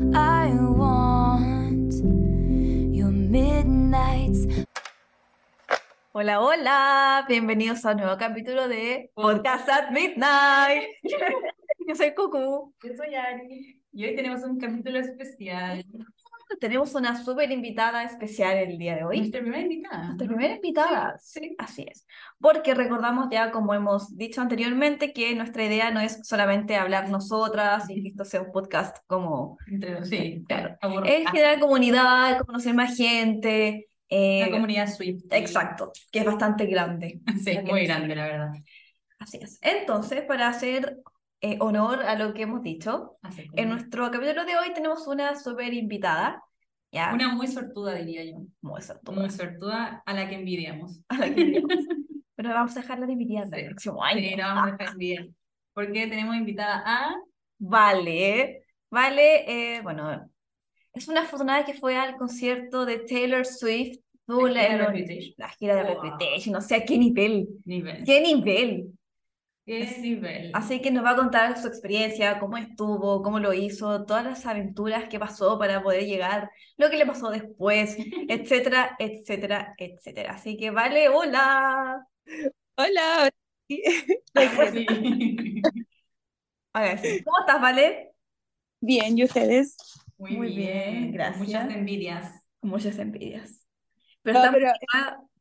I want your midnights. Hola, hola, bienvenidos a un nuevo capítulo de Podcast at Midnight. Yo soy Cucu. Yo soy Ari y hoy tenemos un capítulo especial. Tenemos una súper invitada especial el día de hoy. Nuestra primera invitada. Nuestra primera invitada, Sí. así es. Porque recordamos ya, como hemos dicho anteriormente, que nuestra idea no es solamente hablar nosotras y que esto sea un podcast como Entre- sí, Claro. Es generar comunidad, conocer más gente. eh, Una comunidad Swift. exacto, que es bastante grande. Sí, La que muy grande, la verdad. Así es. Entonces, para hacer eh, honor a lo que hemos dicho, Así en nuestro capítulo de hoy tenemos una súper invitada, ¿ya? Una muy sortuda, diría yo. Muy sortuda, Muy sortuda a la que envidiamos. a la que queremos. Pero vamos a dejarla de invitada Sí. el próximo año. Sí, la vamos a dejar bien. Porque tenemos invitada a. Vale, vale, eh, bueno, es una afortunada que fue al concierto de Taylor Swift, la, Gira el- Reputation. la gira de Wow. Reputation, no sé a qué nivel, Nivel. qué nivel. ¿Qué nivel? Así que nos va a contar su experiencia, cómo estuvo, cómo lo hizo, todas las aventuras que pasó para poder llegar, lo que le pasó después, etcétera, etcétera, etcétera. Así que vale, hola. Hola. Sí. Ahora sí, ¿Cómo estás, Vale? Bien, ¿y ustedes? Muy, Muy bien, bien. gracias. Muchas envidias. Muchas envidias. Pero No, estamos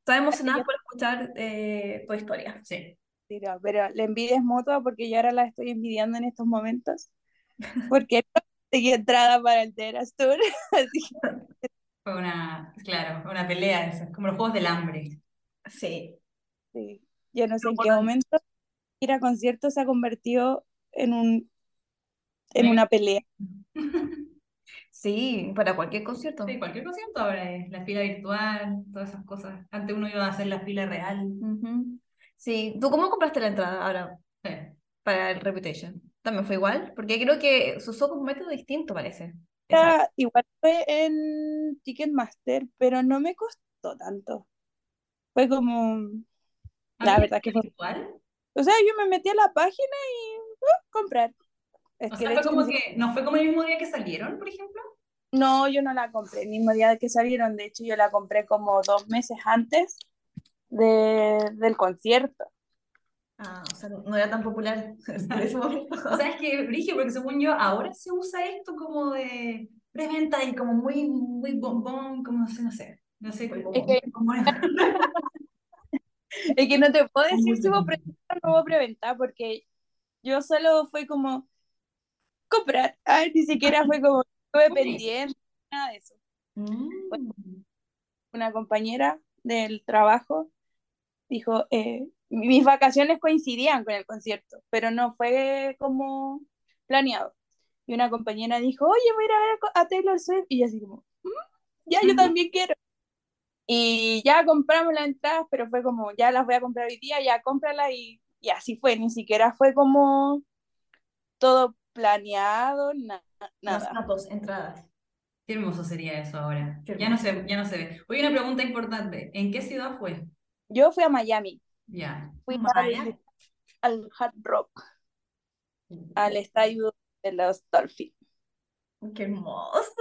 pero, emocionadas yo- por escuchar eh, tu historia. Sí. No, pero la envidia es mutua porque yo ahora la estoy envidiando en estos momentos. Porque no conseguí entrada para el Teras Tour. Así que Fue una, claro, una pelea, esa, como los juegos del hambre. Sí. sí, yo no sé en qué momento ir a conciertos se ha convertido en un en una pelea. Sí, para cualquier concierto. Sí, cualquier concierto ahora es la fila virtual, todas esas cosas. Antes uno iba a hacer la fila real. Ujú. Sí, ¿tú cómo compraste la entrada ahora para el Reputation? ¿También fue igual? Porque creo que se usó como un método distinto, parece. Esa- Era- igual fue en Ticketmaster, pero no me costó tanto. Fue como, la ¿Había verdad que fue, virtual? o sea, yo me metí a la página y uh, comprar. Es O que sea, de fue hecho como que, ¿no fue como el mismo día que salieron, por ejemplo? No, yo no la compré el mismo día que salieron. De hecho, yo la compré como dos meses antes de, del concierto. Ah, o sea, no era tan popular en ese momento. O sea, es que, Brigio, porque según yo, ahora se usa esto como de preventa y como muy, muy bombón, como no sé, no sé. No sé cómo- Es que- cómo es. Es que no te puedo decir si hubo preventa o no hubo preventa, porque yo solo fue como comprar. Ay, ni siquiera fue como estuve pendiente, nada de eso. Mm. Una compañera del trabajo dijo, eh, mis vacaciones coincidían con el concierto, pero no fue como planeado. Y una compañera dijo, oye, voy a ir a ver a Taylor Swift. Y yo así como, "Mm, ya, yo también quiero. Y ya compramos las entradas, pero fue como, ya las voy a comprar hoy día, ya cómpralas y, y así fue. Ni siquiera fue como todo planeado, na- Los nada. datos, entradas. Qué hermoso sería eso ahora. Ya no se, ya no se ve. Oye, una pregunta importante. ¿En qué ciudad fue? Yo fui a Miami, Ya. fui Miami. al, al Hard Rock, al estadio de los Dolphins. ¡Qué hermoso!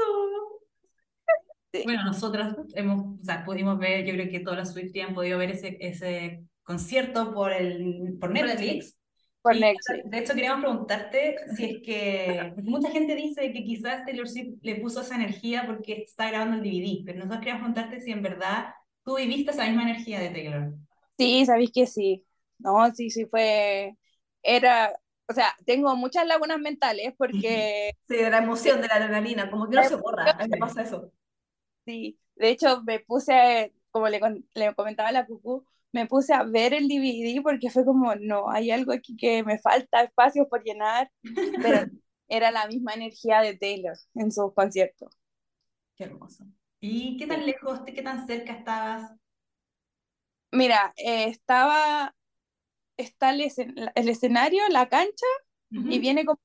Bueno, nosotras hemos, o sea, pudimos ver, yo creo que todas las Swifties han podido ver ese, ese concierto por el, por Netflix. Por Netflix. De hecho, queríamos preguntarte si es que, mucha gente dice que quizás Taylor Swift le puso esa energía porque está grabando el DVD, pero nosotros queríamos preguntarte si en verdad tú viviste esa misma energía de Taylor. Sí, sabéis que sí. No, sí, sí fue. Era, o sea, tengo muchas lagunas mentales porque Sí, de la emoción, de la adrenalina, como que no se borra. A mí me pasa eso. sí, de hecho me puse, como le, comentaba a la Cucú, me puse a ver el DVD porque fue como, no, hay algo aquí que me falta espacio por llenar, pero era la misma energía de Taylor en sus conciertos. Qué hermoso. ¿Y qué tan lejos, qué tan cerca estabas? Mira, eh, estaba, está el, escen- el escenario, la cancha, y viene como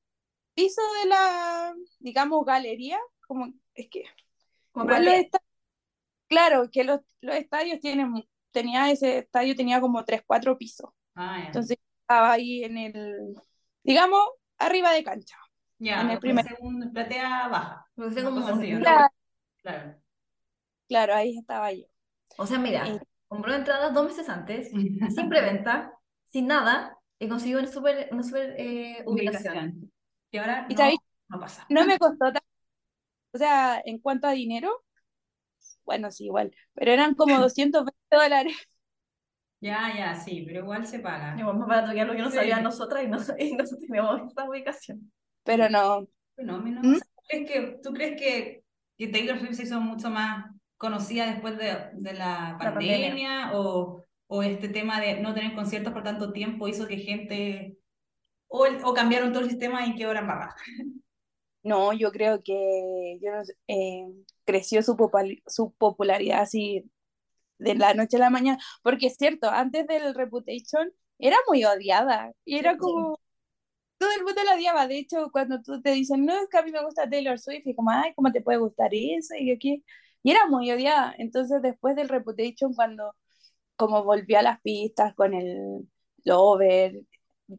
piso de la, digamos, galería, como, es que Como igual los claro, que los, los estadios tienen, tenía ese estadio tenía como tres, cuatro pisos, Ah, entonces estaba ahí en el, digamos, arriba de cancha. Ya, en el primer- segunda, platea baja. Porque sea Una como cosa un- así, ¿o no? Claro, Claro. Claro, ahí estaba yo. O sea, mira, Eh. compró entradas dos meses antes, sin preventa, sin nada, y consiguió una super, una super eh, ubicación. Ubicación. Y ahora ¿Y no, sabéis? no pasa. No me costó tanto, o sea, en cuanto a dinero, bueno, sí, igual, pero eran como 220 dólares. Ya, ya, sí, pero igual se paga. Igual más barato que algo que no Sí. sabía nosotras y no, y no teníamos esta ubicación. Pero no, Fenómeno. ¿Mm? ¿tú crees que, tú crees que, que Taylor Swift se hizo mucho más conocida después de, de la La pandemia. pandemia o, o este tema de no tener conciertos por tanto tiempo hizo que gente o, el- o cambiaron todo el sistema y que ahora barra? no, yo creo que yo no sé, eh, creció su, popal- su popularidad así de la noche a la mañana, porque es cierto, antes del Reputation era muy odiada y era como, todo el mundo la odiaba, de hecho, cuando tú te dicen, no, es que a mí me gusta Taylor Swift, y como, ay, ¿cómo te puede gustar eso? Y aquí, y era muy odiada, entonces después del Reputation, cuando como volvió a las pistas con el Lover,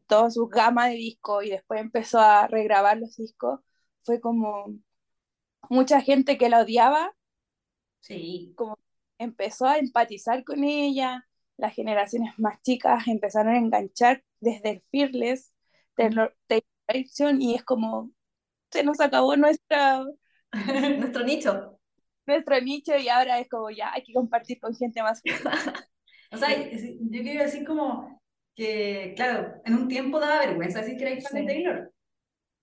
toda su gama de discos, y después empezó a regrabar los discos, fue como mucha gente que la odiaba, Sí. empezó a empatizar con ella, las generaciones más chicas empezaron a enganchar desde el Fearless, Taylor, Taylor Direction, y es como, se nos acabó nuestra, Nuestro nicho. Nuestro nicho y ahora es como, ya, hay que compartir con gente más. O sea, yo quiero decir como que, claro, en un tiempo daba vergüenza decir que era fan Sí. de Taylor.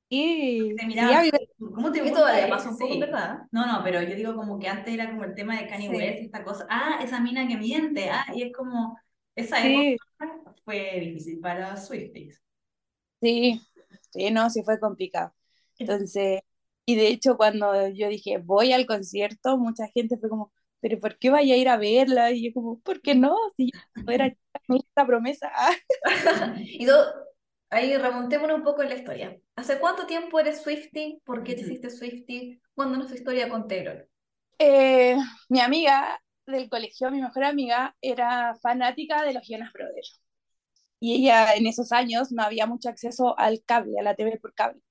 Y Te sí, miraban, había- ¿cómo te gusta pasa un poco, Sí. ¿verdad? No, no, pero yo digo como que antes era como el tema de Kanye Sí. West, esta cosa, ah, esa mina que miente, ah, y es como, esa sí, época fue difícil para Swifties. sí, sí, no, sí fue complicado. Entonces, y de hecho cuando yo dije, voy al concierto, mucha gente fue como, pero ¿por qué vaya a ir a verla? Y yo como, ¿por qué no? Si yo era esta promesa. Y tú, ahí remontémonos un poco en la historia. ¿Hace cuánto tiempo eres Swiftie? ¿Por qué te hiciste Swiftie? Cuéntanos tu historia con Taylor. Eh, mi amiga del colegio, mi mejor amiga, era fanática de los Jonas Brothers. Y ella en esos años no había mucho acceso al cable, a la TV por cable.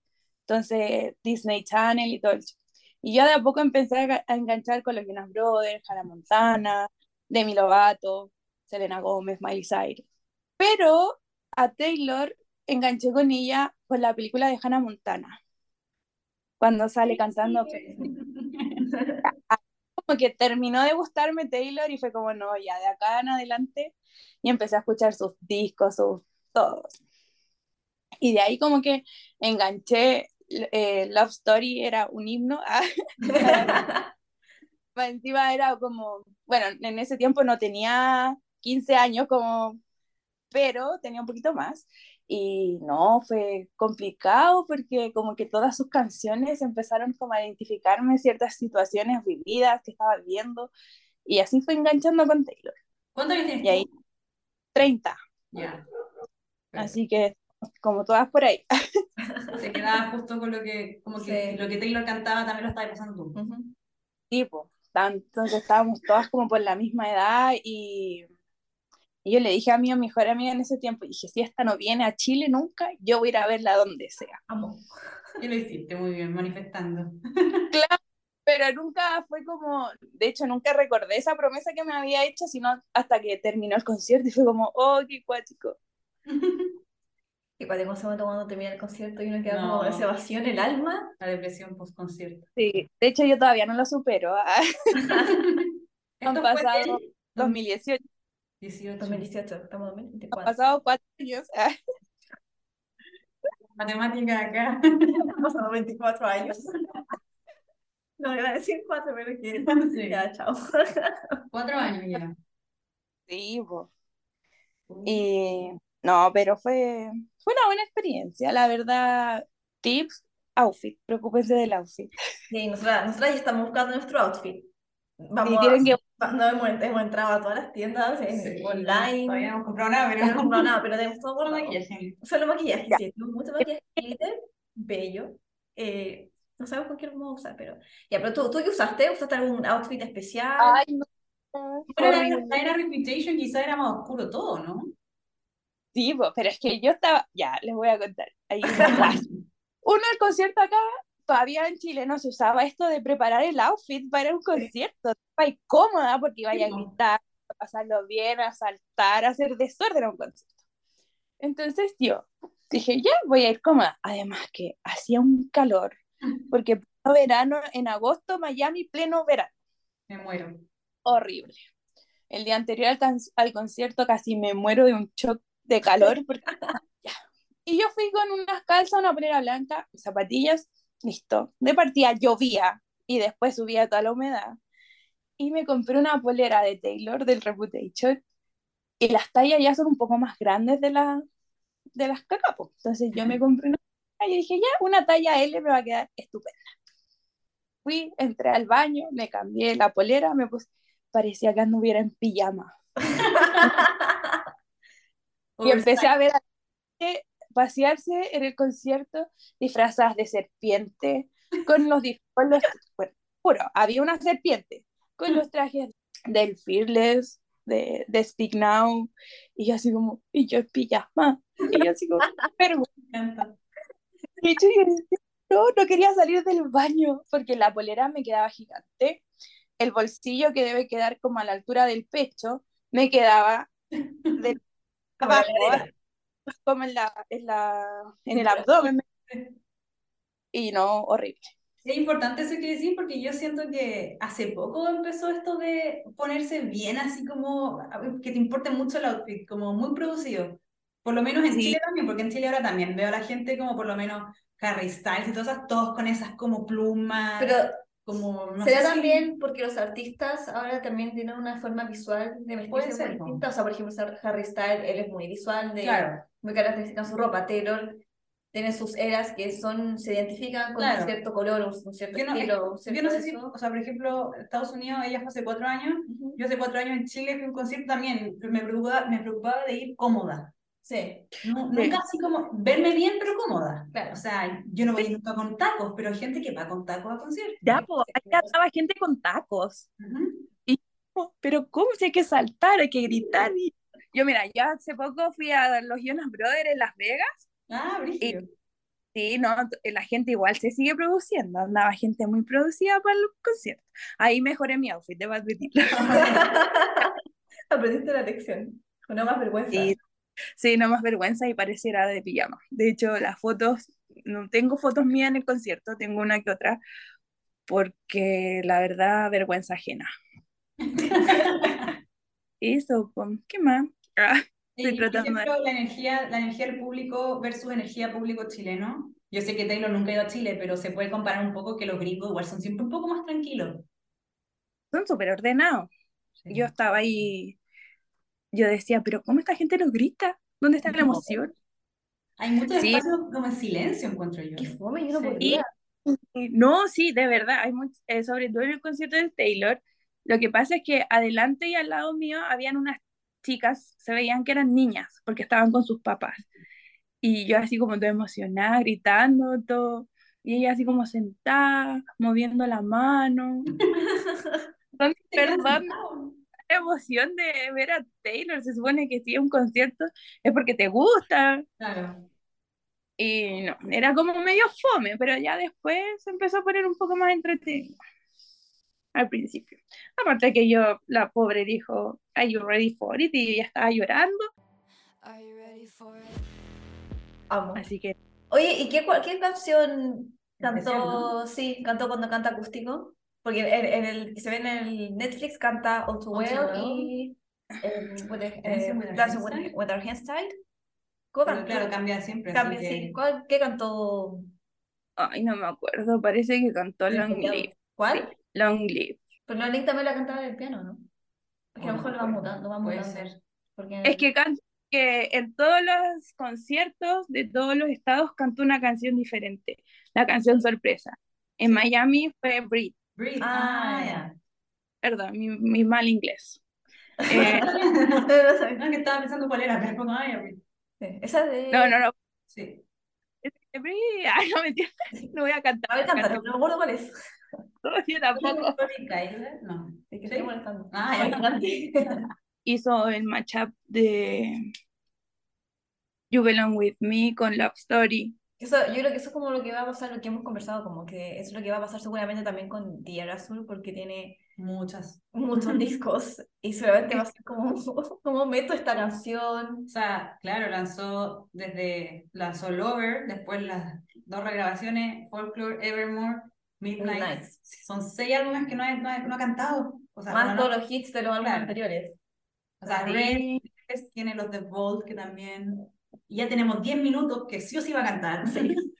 Entonces, Disney Channel y todo eso. Y yo de a poco empecé a, ga- a enganchar con los Jonas Brothers, Hannah Montana, Demi Lovato, Selena Gómez, Miley Cyrus. Pero a Taylor enganché con ella con la película de Hannah Montana, cuando sale cantando como que terminó de gustarme Taylor y fue como, no, ya de acá en adelante, y empecé a escuchar sus discos, sus todos. Y de ahí como que enganché, eh, Love Story era un himno, ah, más encima era como, bueno, en ese tiempo no tenía 15 años como, pero tenía un poquito más. Y no, fue complicado porque como que todas sus canciones empezaron como a identificarme ciertas situaciones vividas que estaba viviendo y así fue enganchando con Taylor. ¿Cuántos años tienes Y ahí, tú? 30, Ya. así que como todas por ahí. Se quedaba justo con lo que, como que Sí. lo que Taylor cantaba también lo estabas pasando tú. Ujú. tipo, entonces estábamos todas como por la misma edad y, y yo le dije a mi mejor amiga en ese tiempo, dije, si esta no viene a Chile nunca, yo voy a ir a verla donde sea. Amo. Y lo hiciste muy bien, manifestando. Pero nunca fue como, de hecho nunca recordé esa promesa que me había hecho, sino hasta que terminó el concierto y fue como, oh, qué cuático. Y cuando ese momento cuando termina el concierto y uno queda como con No. ese vacío en el alma. La depresión post-concierto. Sí, de hecho yo todavía no lo supero. ah, Han pasado el 2018, 18. 2018, estamos en han 2024. pasado cuatro años. ah. Matemática acá. Han pasado 24 años. No, iba a decir 4, pero es que Sí. ya, chao. Cuatro años ya. Sí, po. Y no, pero fue, fue una buena experiencia, la verdad. Tips, outfit, preocúpense del outfit. Sí, nosotras, nosotras ya estamos buscando nuestro outfit. Vamos a- que- no hemos, hemos entrado a todas las tiendas en- Sí, online. Todavía no hemos comprado nada, pero No hemos comprado nada, pero tenemos todo guardado. maquillaje. Solo maquillaje, Ya. sí. Tenemos mucho maquillaje glitter, bello. Eh, no sabemos con qué lo vamos a usar, pero. Ya, pero tú, ¿tú qué usaste? ¿Usaste algún outfit especial? Ay, no. Pero la era Reputation quizá era más oscuro todo, ¿no? Sí, po, pero es que yo estaba, ya, les voy a contar. Ahí está. uno el concierto acá, todavía en Chile no se usaba esto de preparar el outfit para un concierto. Iba cómoda porque iba a gritar, a pasarlo bien, a saltar, a hacer desorden a un concierto. Entonces yo dije, ya voy a ir cómoda. Además que hacía un calor, porque pleno verano, en agosto, Miami, pleno verano. Me muero. Horrible. El día anterior al, al concierto casi me muero de un shock de calor. porque-. Y yo fui con unas calzas, una polera blanca, zapatillas, listo. De partida llovía y después subía toda la humedad. Y me compré una polera de Taylor del Reputation y las tallas ya son un poco más grandes de, la, de las cacapos. Entonces yo me compré una y dije, ya, una talla L me va a quedar estupenda. Fui, entré al baño, me cambié la polera, me puse, parecía que anduviera en pijama. Y empecé a ver a gente pasearse en el concierto disfrazadas de serpiente, con los, con los bueno, juro, había una serpiente, con los trajes del Fearless, de, de Speak Now, y yo así como, y yo en pijama, y yo así como, pero y yo no, no quería salir del baño, porque la polera me quedaba gigante, el bolsillo que debe quedar como a la altura del pecho, me quedaba de Como la abajo, como en la, en la, en el abdomen, y no, horrible. Es importante eso que decís porque yo siento que hace poco empezó esto de ponerse bien, así como que te importe mucho el outfit, como muy producido. Por lo menos en Sí. Chile también, porque en Chile ahora también veo a la gente como por lo menos Harry Styles y todas esas, todos con esas como plumas, Pero como no será sé si- también porque los artistas ahora también tienen una forma visual de vestirse muy distinta. O sea, por ejemplo, Harry Styles, él es muy visual, de, Claro. muy característica en su ropa. Taylor tiene sus eras que son, se identifican con Claro. un cierto color, un, cierto Yo no, estilo, un yo cierto no sé si, o sea, por ejemplo, Estados Unidos, ella fue hace cuatro años, Ujú. yo hace cuatro años en Chile fui a un concierto también, me preocupaba, me preocupaba de ir cómoda. Sí, No, Sí. nunca así como verme bien, pero cómoda. Claro. O sea, yo no voy nunca con tacos, pero hay gente que va con tacos a conciertos. Ya, pues, acá estaba gente con tacos. Oh, Pero ¿cómo si hay que saltar, hay que gritar? Y... Yo, mira, yo hace poco fui a los Jonas Brothers en Las Vegas. Ah, brígido. Sí, no, la gente igual se sigue produciendo. Andaba gente muy producida para los conciertos. Ahí mejoré mi outfit, debo admitirlo. aprendiste la lección. No más vergüenza. Sí, sí, no más vergüenza y pareciera de pijama. De hecho, las fotos, no tengo fotos mías en el concierto, tengo una que otra, porque la verdad, vergüenza ajena. Eso, ¿qué más? Ah, Y, Estoy por tratando de- ejemplo, la energía, la energía del público versus energía público chileno. Yo sé que Taylor nunca ha ido a Chile, pero se puede comparar un poco que los gringos igual son siempre un poco más tranquilos. son súper ordenados. Sí. Yo estaba ahí, yo decía, pero ¿cómo esta gente nos grita? ¿Dónde está la emoción? Hay muchos Sí. espacios como en silencio, encuentro yo. Qué fome, yo no Sí. podría. Y No, sí, de verdad, hay much- eh, sobre todo en el concierto de Taylor, lo que pasa es que adelante y al lado mío habían unas chicas, se veían que eran niñas, porque estaban con sus papás. Y yo así como toda emocionada, gritando, todo, y ella así como sentada, moviendo la mano. Perdón, la emoción de ver a Taylor, se supone que si es un concierto es porque te gusta, Claro. y no, era como medio fome, pero ya después se empezó a poner un poco más entretenido. Al principio. Aparte que yo, la pobre dijo, Are you ready for it? Y ella estaba llorando. Are you ready for it? Amo. Así que Oye, ¿y qué, qué canción cantó? Sí, cantó cuando canta acústico. Porque en, en el que se ve en el Netflix canta All Too All Too Well y eh, Dancing eh, with Our Dancing Hands with, Tied. Our Hands Tied. ¿Cómo Pero cantó? claro, cambia siempre. así Cambia, que- sí. ¿Cuál, qué cantó? Ay, no me acuerdo, parece que cantó Long. Live. ¿Cuál? Long Live. Pero no, Link también la cantaba en el piano, ¿no? Porque a lo Oh, mejor no lo va me acuerdo. mutando, va Puede mutando. ser. Porque Es que, can- que en todos los conciertos de todos los estados cantó una canción diferente, la canción sorpresa. En Sí. Miami fue Brit, Breathe. Ah, Ah, ya. perdón, mi, mi mal inglés. Eh, No. No, que estaba pensando cuál era, pero como, ay, a ver. Sí, Esa de... no, no, no. Sí. Ay, no me entiendes, no voy a cantar. A ver, cántala, canto no me acuerdo cuál es. todo, yo tampoco. No. Sí, que estoy molestando. Ah, ya. Hizo el matchup de You Belong With Me con Love Story. Eso, yo creo que eso es como lo que va a pasar, lo que hemos conversado, como que es lo que va a pasar seguramente también con Tierra Azul, porque tiene Muchas. muchos discos y seguramente va a ser como, como meto esta canción. O sea, claro, lanzó desde, lanzó Lover, después las dos regrabaciones, Folklore, Evermore, Midnight. Midnight. Son seis álbumes que no ha, no ha, no ha cantado. O sea, Más no, todos los hits de los álbumes Claro. anteriores. o sea. Red tiene los de Bolt que también. Y ya tenemos 10 minutos que sí o sí va a cantar.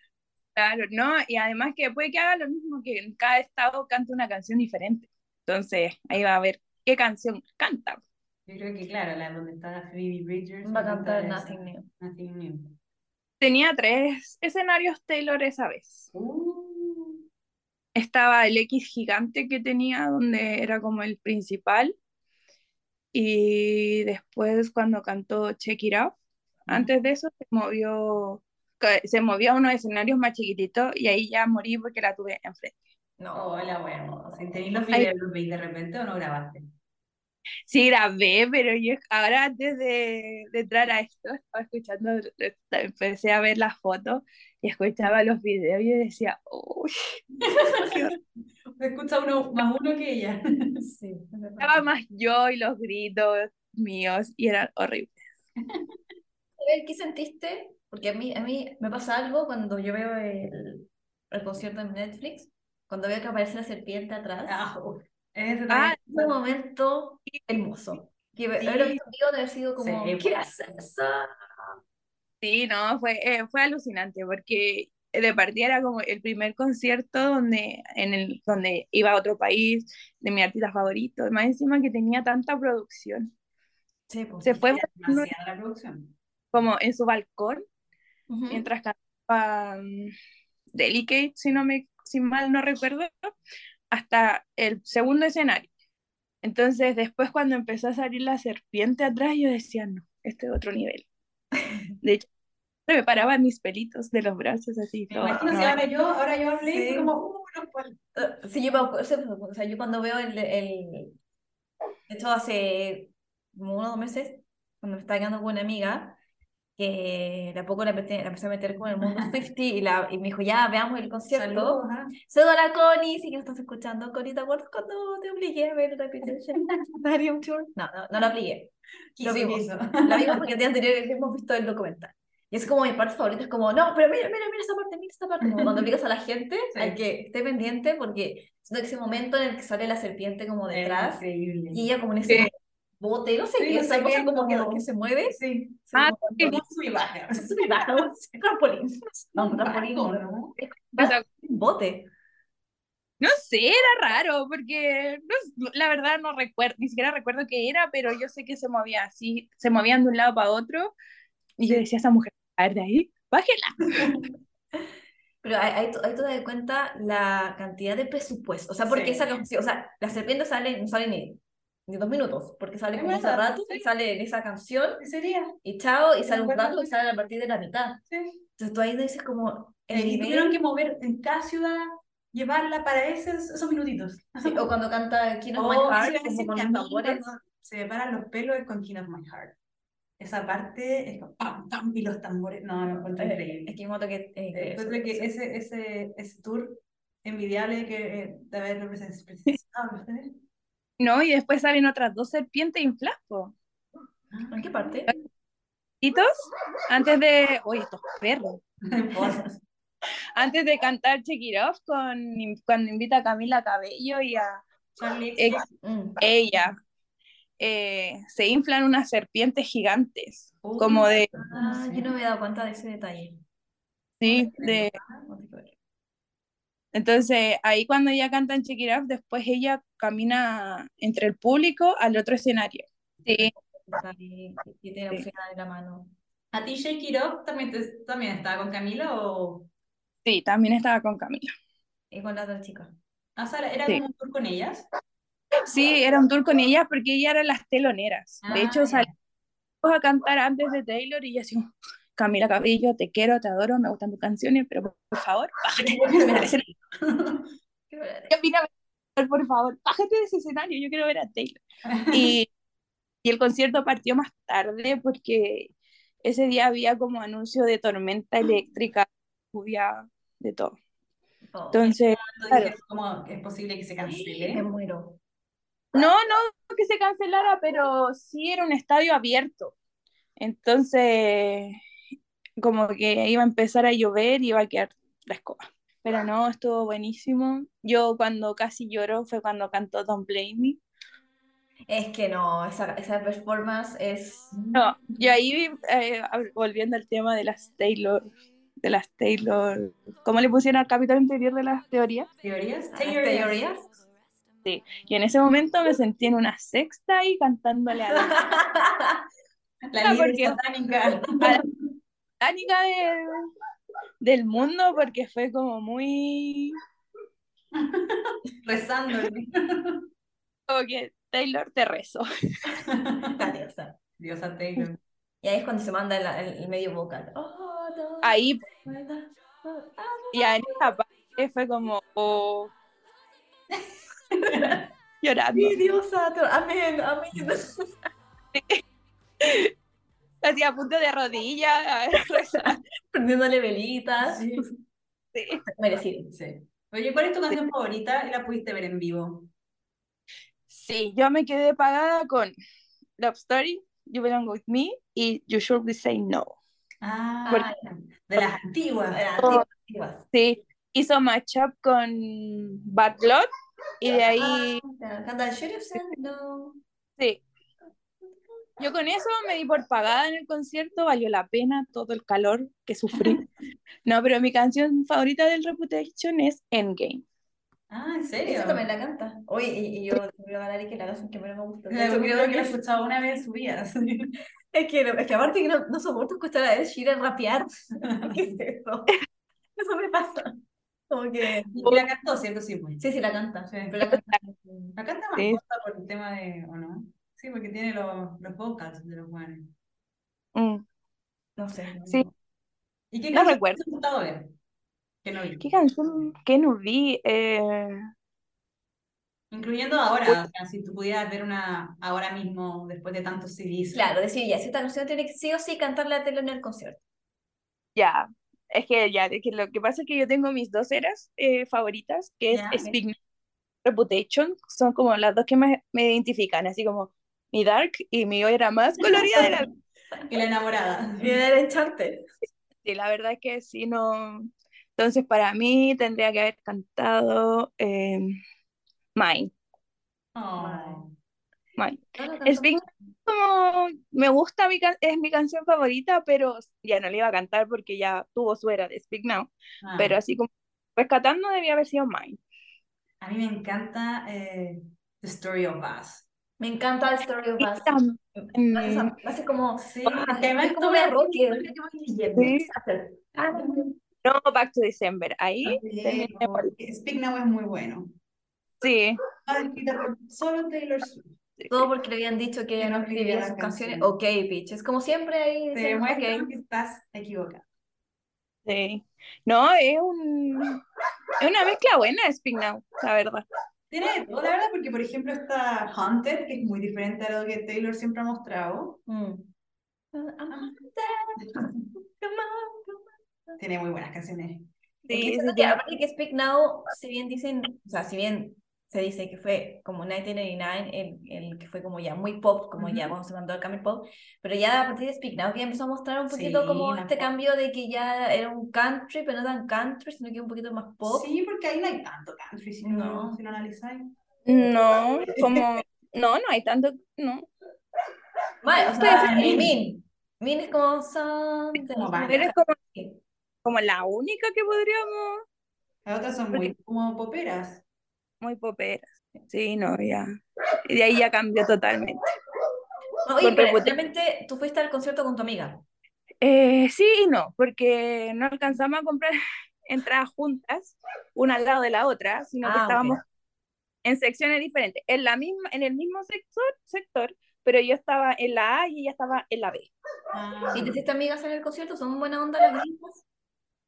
Claro, ¿no? Y además que puede que haga lo mismo que en cada estado cante una canción diferente. Entonces, ahí va a ver qué canción canta. Yo creo que, claro, la donde está Phoebe Bridgers Va a cantar esa, Nothing New. Nothing New. Tenía tres escenarios Taylor esa vez. Uh, Estaba el X gigante que tenía, donde era como el principal. Y después cuando cantó Check It Out, antes de eso se movió, se movió a unos escenarios más chiquititos y ahí ya morí porque la tuve enfrente. No, hola, bueno. Tenéis los videos, ¿los veis de repente o no grabaste? Sí, grabé, pero yo ahora antes de, de entrar a esto, estaba escuchando, empecé a ver las fotos y escuchaba los videos y yo decía, uy, escucha uno más uno que ella. Sí, estaba más yo y los gritos míos y eran horribles. Ver, ¿qué sentiste? Porque a mí, a mí me pasa algo cuando yo veo el, el concierto en Netflix, cuando veo que aparece la serpiente atrás. Ah. Ese Ah, Es un momento hermoso. Que Sí. haberlo visto haber sido como, Sí, ¿qué es eso? Sí, no, fue, eh, fue alucinante porque de partida era como el primer concierto donde, en el, donde iba a otro país, de mi artista favorito, más encima que tenía tanta producción. Sí, pues. Se fue demasiada la producción. Como en su balcón Ujú. mientras cantaba mm, Delicate, si no me, si mal no recuerdo, hasta el segundo escenario. Entonces, después cuando empezó a salir la serpiente atrás, yo decía, no, este es otro nivel. De hecho, me paraba mis pelitos de los brazos así. Todo, no, si ahora yo, ahora yo hablé Sí. como, uh, no cual. Eh, Sí, yo o sea, yo cuando veo el, el... De hecho, hace unos meses, cuando me estaba quedando con una amiga, que de a poco la empecé, la empecé a meter con el mundo 50 y, la, y me dijo, ya, veamos el concierto. Saludos, a la Connie, si que estás escuchando. Connie, ¿te acuerdas cuando te obligué a ver Reputation Stadium Tour? No, no, no la obligué. Lo vimos. La vimos porque el día anterior hemos visto el documental. Y es como mi parte favorita, es como, no, pero mira, mira, mira esta parte, mira esta parte. Como cuando obligas a la gente Sí. a que esté pendiente, porque siento que ese momento en el que sale la serpiente como detrás, Increíble. y ella como en ese Sí. Bote, no sé Sí, qué, esa cosa como que, que se mueve. Sí. se Ah, como- sí. Como sub y baja. Es un trampolín. Un trampolín. No, un trampolín. No. ¿no? O sea, Un bote. no sé, era raro, porque no- la verdad no recuerdo, ni siquiera recuerdo qué era, pero yo sé que se movía así, se movían de un lado para otro, y yo decía, esa mujer, a ver de ahí, bájela. Pero ahí, ahí, te das cuenta la cantidad de presupuesto. O sea, porque Sí. esa o sea, la serpiente sale, no sale ni, ni dos minutos, porque sale Es como verdad, rato, sí. y sale en esa canción, ¿Qué sería? y chao, y sale un rato, y sale a partir de la mitad. Sí. Entonces tú ahí dices como el Eh, y nivel, tuvieron que mover en cada ciudad, llevarla para esos, esos minutitos. sí, o cuando canta King of My Oh, Heart, iba a como con los tambores. se me paran los pelos es con King of My Heart. Esa parte es como pam, pam, y los tambores. No, lo encuentro Eh, increíble. Es que moto que... eh, Eh, que encuentro que eso. ese, ese, ese tour envidiable que eh, de haber representado ustedes. No, y después salen otras dos serpientes infladas. ¿En qué parte? Antes de, oye, estos perros, antes de cantar Check It Off, con, cuando invita a Camila Cabello y a Ex- Mm. ella, eh, se inflan unas serpientes gigantes, Uy, como de, Ah, yo no me he dado cuenta de ese detalle. sí, de, No tengo que ver. Entonces ahí cuando ella canta en Check It Off, después ella camina entre el público al otro escenario. Sí, y tiene Sí. opción de la mano. ¿A ti Shake It también, te- también estaba con Camila o...? sí, también estaba con Camila. Y con la otra chica. Ah, Sara, ¿era Sí. como un tour con ellas? Sí, era un tour con ellas porque ella eran las teloneras. De Ah, hecho, ya. salimos a cantar antes de Taylor y yo así, Camila Cabello, te quiero, te adoro, me gustan tus canciones, pero por, por favor, bájate escenario. Qué verdadero. Camila, por favor, bájate de ese escenario, yo quiero ver a Taylor. Y, y el concierto partió más tarde porque ese día había como anuncio de tormenta eléctrica lluvia, de todo. Oh, Entonces, claro. que es posible que se me cancele. muero. No, no que se cancelara, pero sí era un estadio abierto. Entonces, como que iba a empezar a llover y iba a quedar la escoba. Pero no, estuvo buenísimo. Yo cuando casi lloro fue cuando cantó Don't Blame Me. Es que no, esa, esa performance es... No, y ahí, eh, volviendo al tema de las Taylor, de las Taylor, ¿cómo le pusieron al capítulo anterior de las teorías? ¿Teorías? ¿Las teorías? Y en ese momento me sentí en una sexta ahí cantándole a la La líder porque- satánica. a la satánica de- del mundo porque fue como muy Rezando. como que Taylor te rezo. Diosa. Diosa Taylor. Y ahí es cuando se manda el, el- el medio vocal. Oh, no, Ahí ¿verdad? y en esa parte fue como oh, llorando. Mi diosa, amén, amén. Así a punto de rodillas. Prendiéndole velitas. Sí. Sí. Merecido. Sí. Oye, ¿cuál es tu canción favorita y la pudiste ver en vivo? Sí, yo me quedé pagada con Love Story, You Belong With Me y You Should Be Saying No. Ah, Porque- de las antiguas. Eran Oh. antiguas, antiguas. Sí, hizo matchup con Bad Blood y de ahí, Ah, Canta Should Have Said No. sí. Yo con eso me di por pagada en el concierto, valió la pena todo el calor que sufrí. No, pero mi canción favorita del Reputation es Endgame. Ah, ¿en serio? Esa también la canta. Oye, y, y yo voy a ganar y que la canción que menos me gusta. Hecho, creo que la he escuchado una vez en su vida. Es que, es que aparte que no, no soporto escuchar a Ed Sheeran rapear. ¿Qué es eso? Eso me pasa. Como que... Y la cantó, ¿cierto? Sí, pues. Sí, sí, la canta. Sí. Pero la canta... La canta más Sí. corta por el tema de, ¿o no? Sí, porque tiene los, los vocals de los buenos. Mm, No sé. no- Sí. ¿Y qué No canción recuerdo. te gustado ver? Que no vi. ¿Qué canción que no vi? Eh, Incluyendo ahora, o sea, si tú pudieras ver una ahora mismo, después de tantos CDs. Claro, decir, ya, si esta canción tiene que sí o sí cantarla a Taylor en el concierto. Ya, es que ya, es que lo que pasa es que yo tengo mis dos eras eh, favoritas, que es Ya. Speak Reputation, son como las dos que más me identifican, así como mi dark y mi era más colorida de la Y la enamorada. Y el Uncharted. Sí, la verdad es que sí, no. Entonces, para mí tendría que haber cantado eh, Mine. Oh. Mine. Speak Now, como me gusta, mi can- es mi canción favorita, pero ya no le iba a cantar porque ya tuvo su era de Speak Now. Ah. Pero así como rescatando debía haber sido Mine. A mí me encanta eh, The Story of Us. Me encanta The Story of Us. Hace, hace como... Sí, además como. Sí. Ah, No, Back to December. Ahí no, por- Speak Now es muy bueno. Sí, Ah, solo Taylor Swift. Todo porque le habían dicho que Que no escribía las canciones. Ok, bitch. Es como siempre ahí. Te dicen, demuestra ok. que estás equivocada. sí. No, es un es una mezcla buena de Speak Now, la verdad. Tiene de todo, la verdad, porque por ejemplo está Hunter, que es muy diferente a lo que Taylor siempre ha mostrado. Mm. On. Tiene muy buenas canciones. Sí, aparte que Speak Now, si bien dicen, o sea, si bien se dice que fue como 1999, el, el que fue como ya muy pop, como ya Ujú. cuando se mandó al Camel Pop, pero ya a partir de Speak Now que ya empezó a mostrar un poquito Sí, como este pop. cambio de que ya era un country, pero no tan country, sino que un poquito más pop. Sí, porque ahí no hay tanto country, si No. no, si lo analizáis. No, como no, no hay tanto, no. Bueno, o sea, Min. Min. Min es como something, Como. Eres como, como la única que podríamos Las otras son muy como poperas. Muy poperas. Sí, no, ya. Y de ahí ya cambió totalmente. No, oye, repute- realmente tú fuiste al concierto con tu amiga. Eh, sí y no, porque no alcanzamos a comprar entradas juntas, una al lado de la otra, sino que Ah, estábamos en secciones diferentes, en la misma, en el mismo sector, sector, pero yo estaba en la A y ella estaba en la B. Ah, ¿Y te hiciste amigas en el concierto? ¿Son buena onda las gringas?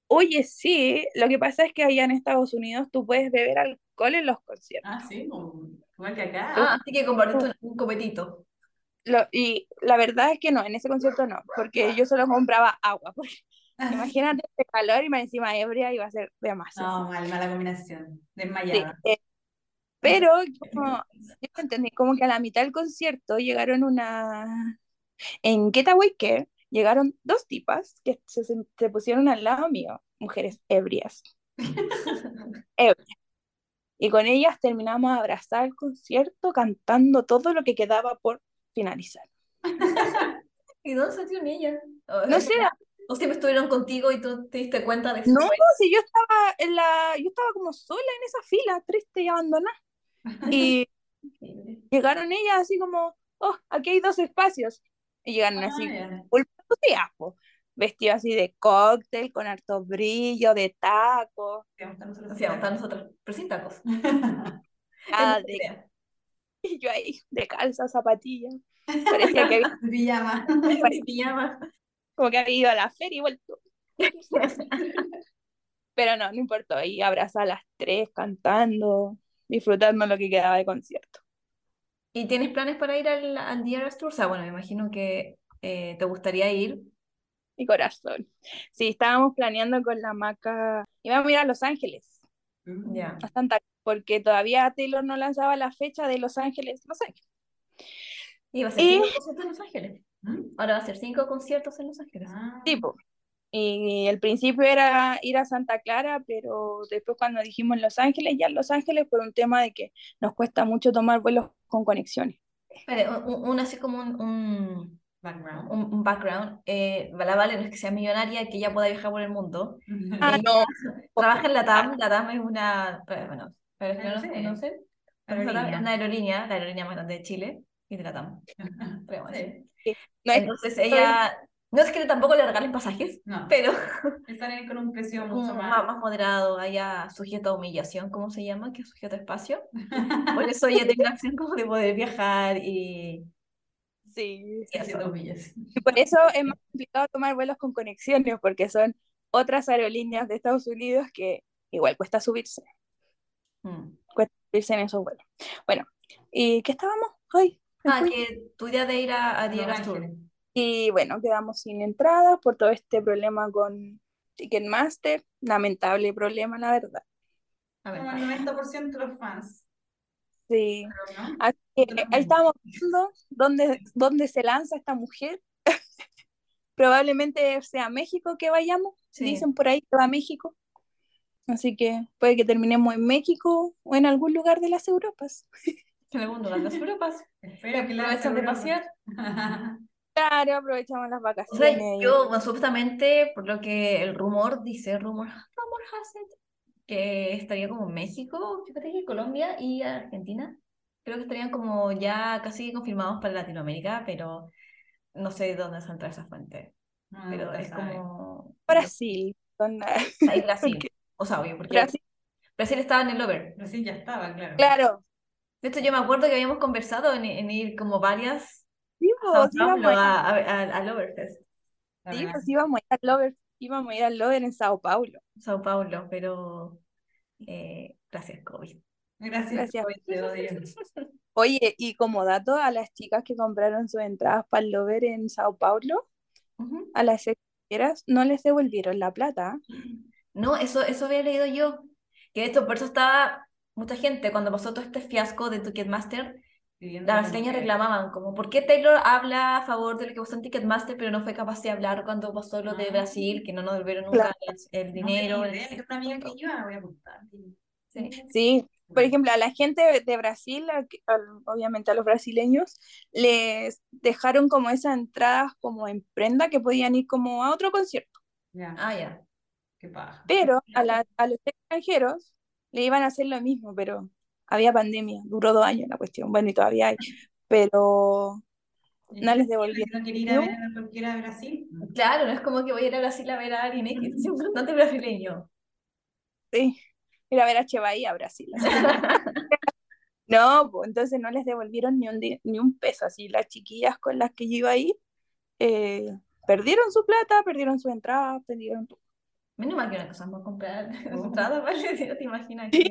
Oye, sí, lo que pasa es que allá en Estados Unidos tú puedes beber alcohol en los conciertos. ah, sí, como- igual que acá. Ah, así que compartiste un, un copetito. Lo- y la verdad es que no, en ese concierto no, porque yo solo compraba agua, porque Imagínate este calor y más encima ebria iba a ser demasiado. No, mal, mala combinación. Sí, Desmayada. eh, pero como, yo entendí como que a la mitad del concierto llegaron una... En Getaway Care llegaron dos tipas que se, se- pusieron al lado mío, mujeres ebrias. Ebrias. Y con ellas terminamos de abrazar el concierto cantando todo lo que quedaba por finalizar. ¿Y dónde salieron ellas? No sé, o siempre estuvieron contigo y tú te diste cuenta de eso. no, si yo estaba en la, yo estaba como sola en esa fila, triste y abandonada. Y llegaron ellas así como, oh, aquí hay dos espacios. Y llegaron Ah, así, full entusiasmo, vestidos así de cóctel, con harto brillo, de taco, Sí, vamos a nosotros Sí, vamos a estar nosotros, pero sin tacos. Es de, y yo ahí, de calza, zapatilla. Parecía que había, Pijama. Como que había ido a la feria y vuelto. Pero no, no importó. Y abrazar a las tres, cantando, disfrutando lo que quedaba de concierto. ¿Y tienes planes para ir al, al The Eras Tour? O sea, bueno, me imagino que eh, te gustaría ir. Mi corazón. Sí, estábamos planeando con la maca. Íbamos a ir a Los Ángeles, a Santa porque todavía Taylor no lanzaba la fecha de Los Ángeles, Los Ángeles. Y va a ser Y- cinco conciertos en Los Ángeles. ¿Mm? Ahora va a ser cinco conciertos en Los Ángeles. Ah. Tipo. Y el principio era ir a Santa Clara, pero después cuando dijimos Los Ángeles, ya Los Ángeles por un tema de que nos cuesta mucho tomar vuelos con conexiones. Espera, un, un- un así como un, un, Background. un- un background. Eh, la Vale no es que sea millonaria, que ella pueda viajar por el mundo. Ah, Ella no. Trabaja en la TAM. La TAM es una, eh, bueno, para los que no No nos sé. conocen, es Aerolínea. una aerolínea, la aerolínea más grande de Chile, y de la TAM. Sí. No es Entonces ella, no es que tampoco le regalen pasajes, No, pero están ahí con un precio mucho más, más. más moderado, haya sujeto a humillación, ¿cómo se llama? Que es sujeto a espacio. Por eso ella tiene la opción como de poder viajar y, Sí. y Haciendo millas. Y por eso es más complicado tomar vuelos con conexiones, porque son otras aerolíneas de Estados Unidos que igual cuesta subirse, Mm. cuesta subirse en esos vuelos. Bueno, ¿y qué estábamos? Me Ah, fui. que tu idea de ir a, a Eras Tour. Y bueno, quedamos sin entradas por todo este problema con Ticketmaster. Lamentable problema, la verdad. A ver, Como el 90% de los fans. Sí. Así que ahí estábamos viendo dónde, dónde se lanza esta mujer. Probablemente sea México que vayamos. Sí. Dicen por ahí que va a México. Así que puede que terminemos en México o en algún lugar de las Europas. en algún lugar de las Europas. Espero que la Aprovechan de pasear. Claro, aprovechamos las O sea, vacaciones. yo, supuestamente, por lo que el rumor dice, rumor, rumor has it, que estaría como México, fíjate que Colombia y Argentina. Creo que estarían como ya casi confirmados para Latinoamérica, pero no sé de dónde saldrá esa fuente. No, Pero es sabe. como Brasil. onda. ahí Brasil. Porque O sea, obvio, porque Brasil, Brasil estaba en el over. Sí, ya estaba, claro. claro. De hecho, yo me acuerdo que habíamos conversado en, en ir como varias Sí, a pues, Paulo, a- a, a, a- al Overfest, La sí, pues íbamos a ir al íbamos a ir al Lover en Sao Paulo. Sao Paulo, pero eh, gracias, COVID. Gracias, Gracias. COVID, te odio. Oye, y como dato a las chicas que compraron sus entradas para el Lover en Sao Paulo, Ujú. a las extranjeras no les devolvieron la plata. No, eso, eso había leído yo. Que de hecho, por eso estaba mucha gente, cuando pasó todo este fiasco de Ticketmaster, las brasileñas reclamaban, como, ¿por qué Taylor habla a favor de lo que pasó en Ticketmaster, pero no fue capaz de hablar cuando pasó lo de Ah. Brasil, que no nos devolvieron nunca el, el dinero? el- idea, tengo una amiga que iba, voy a apuntar. Sí. Sí, por ejemplo, a la gente de Brasil, a- al- obviamente a los brasileños, les dejaron como esas entradas como en prenda que podían ir como a otro concierto. Ya, Ah, ya. qué paja. Pero a, la- a los extranjeros le iban a hacer lo mismo, pero había pandemia, duró dos años la cuestión, bueno, y todavía hay, pero ¿Y no les devolvieron. ¿No quería ir a ver a cualquiera de Brasil? Claro, no es como que voy a ir a Brasil a ver a alguien X, es un cantante brasileño. Sí, ir a ver a Bahía a Brasil. No, pues entonces no les devolvieron ni un, ni un peso, así las chiquillas con las que yo iba a ir eh, perdieron su plata, perdieron su entrada, perdieron todo. Menos mal que una cosa vamos a comprar Oh. entradas, ¿vale? Si no te imaginas. Sí,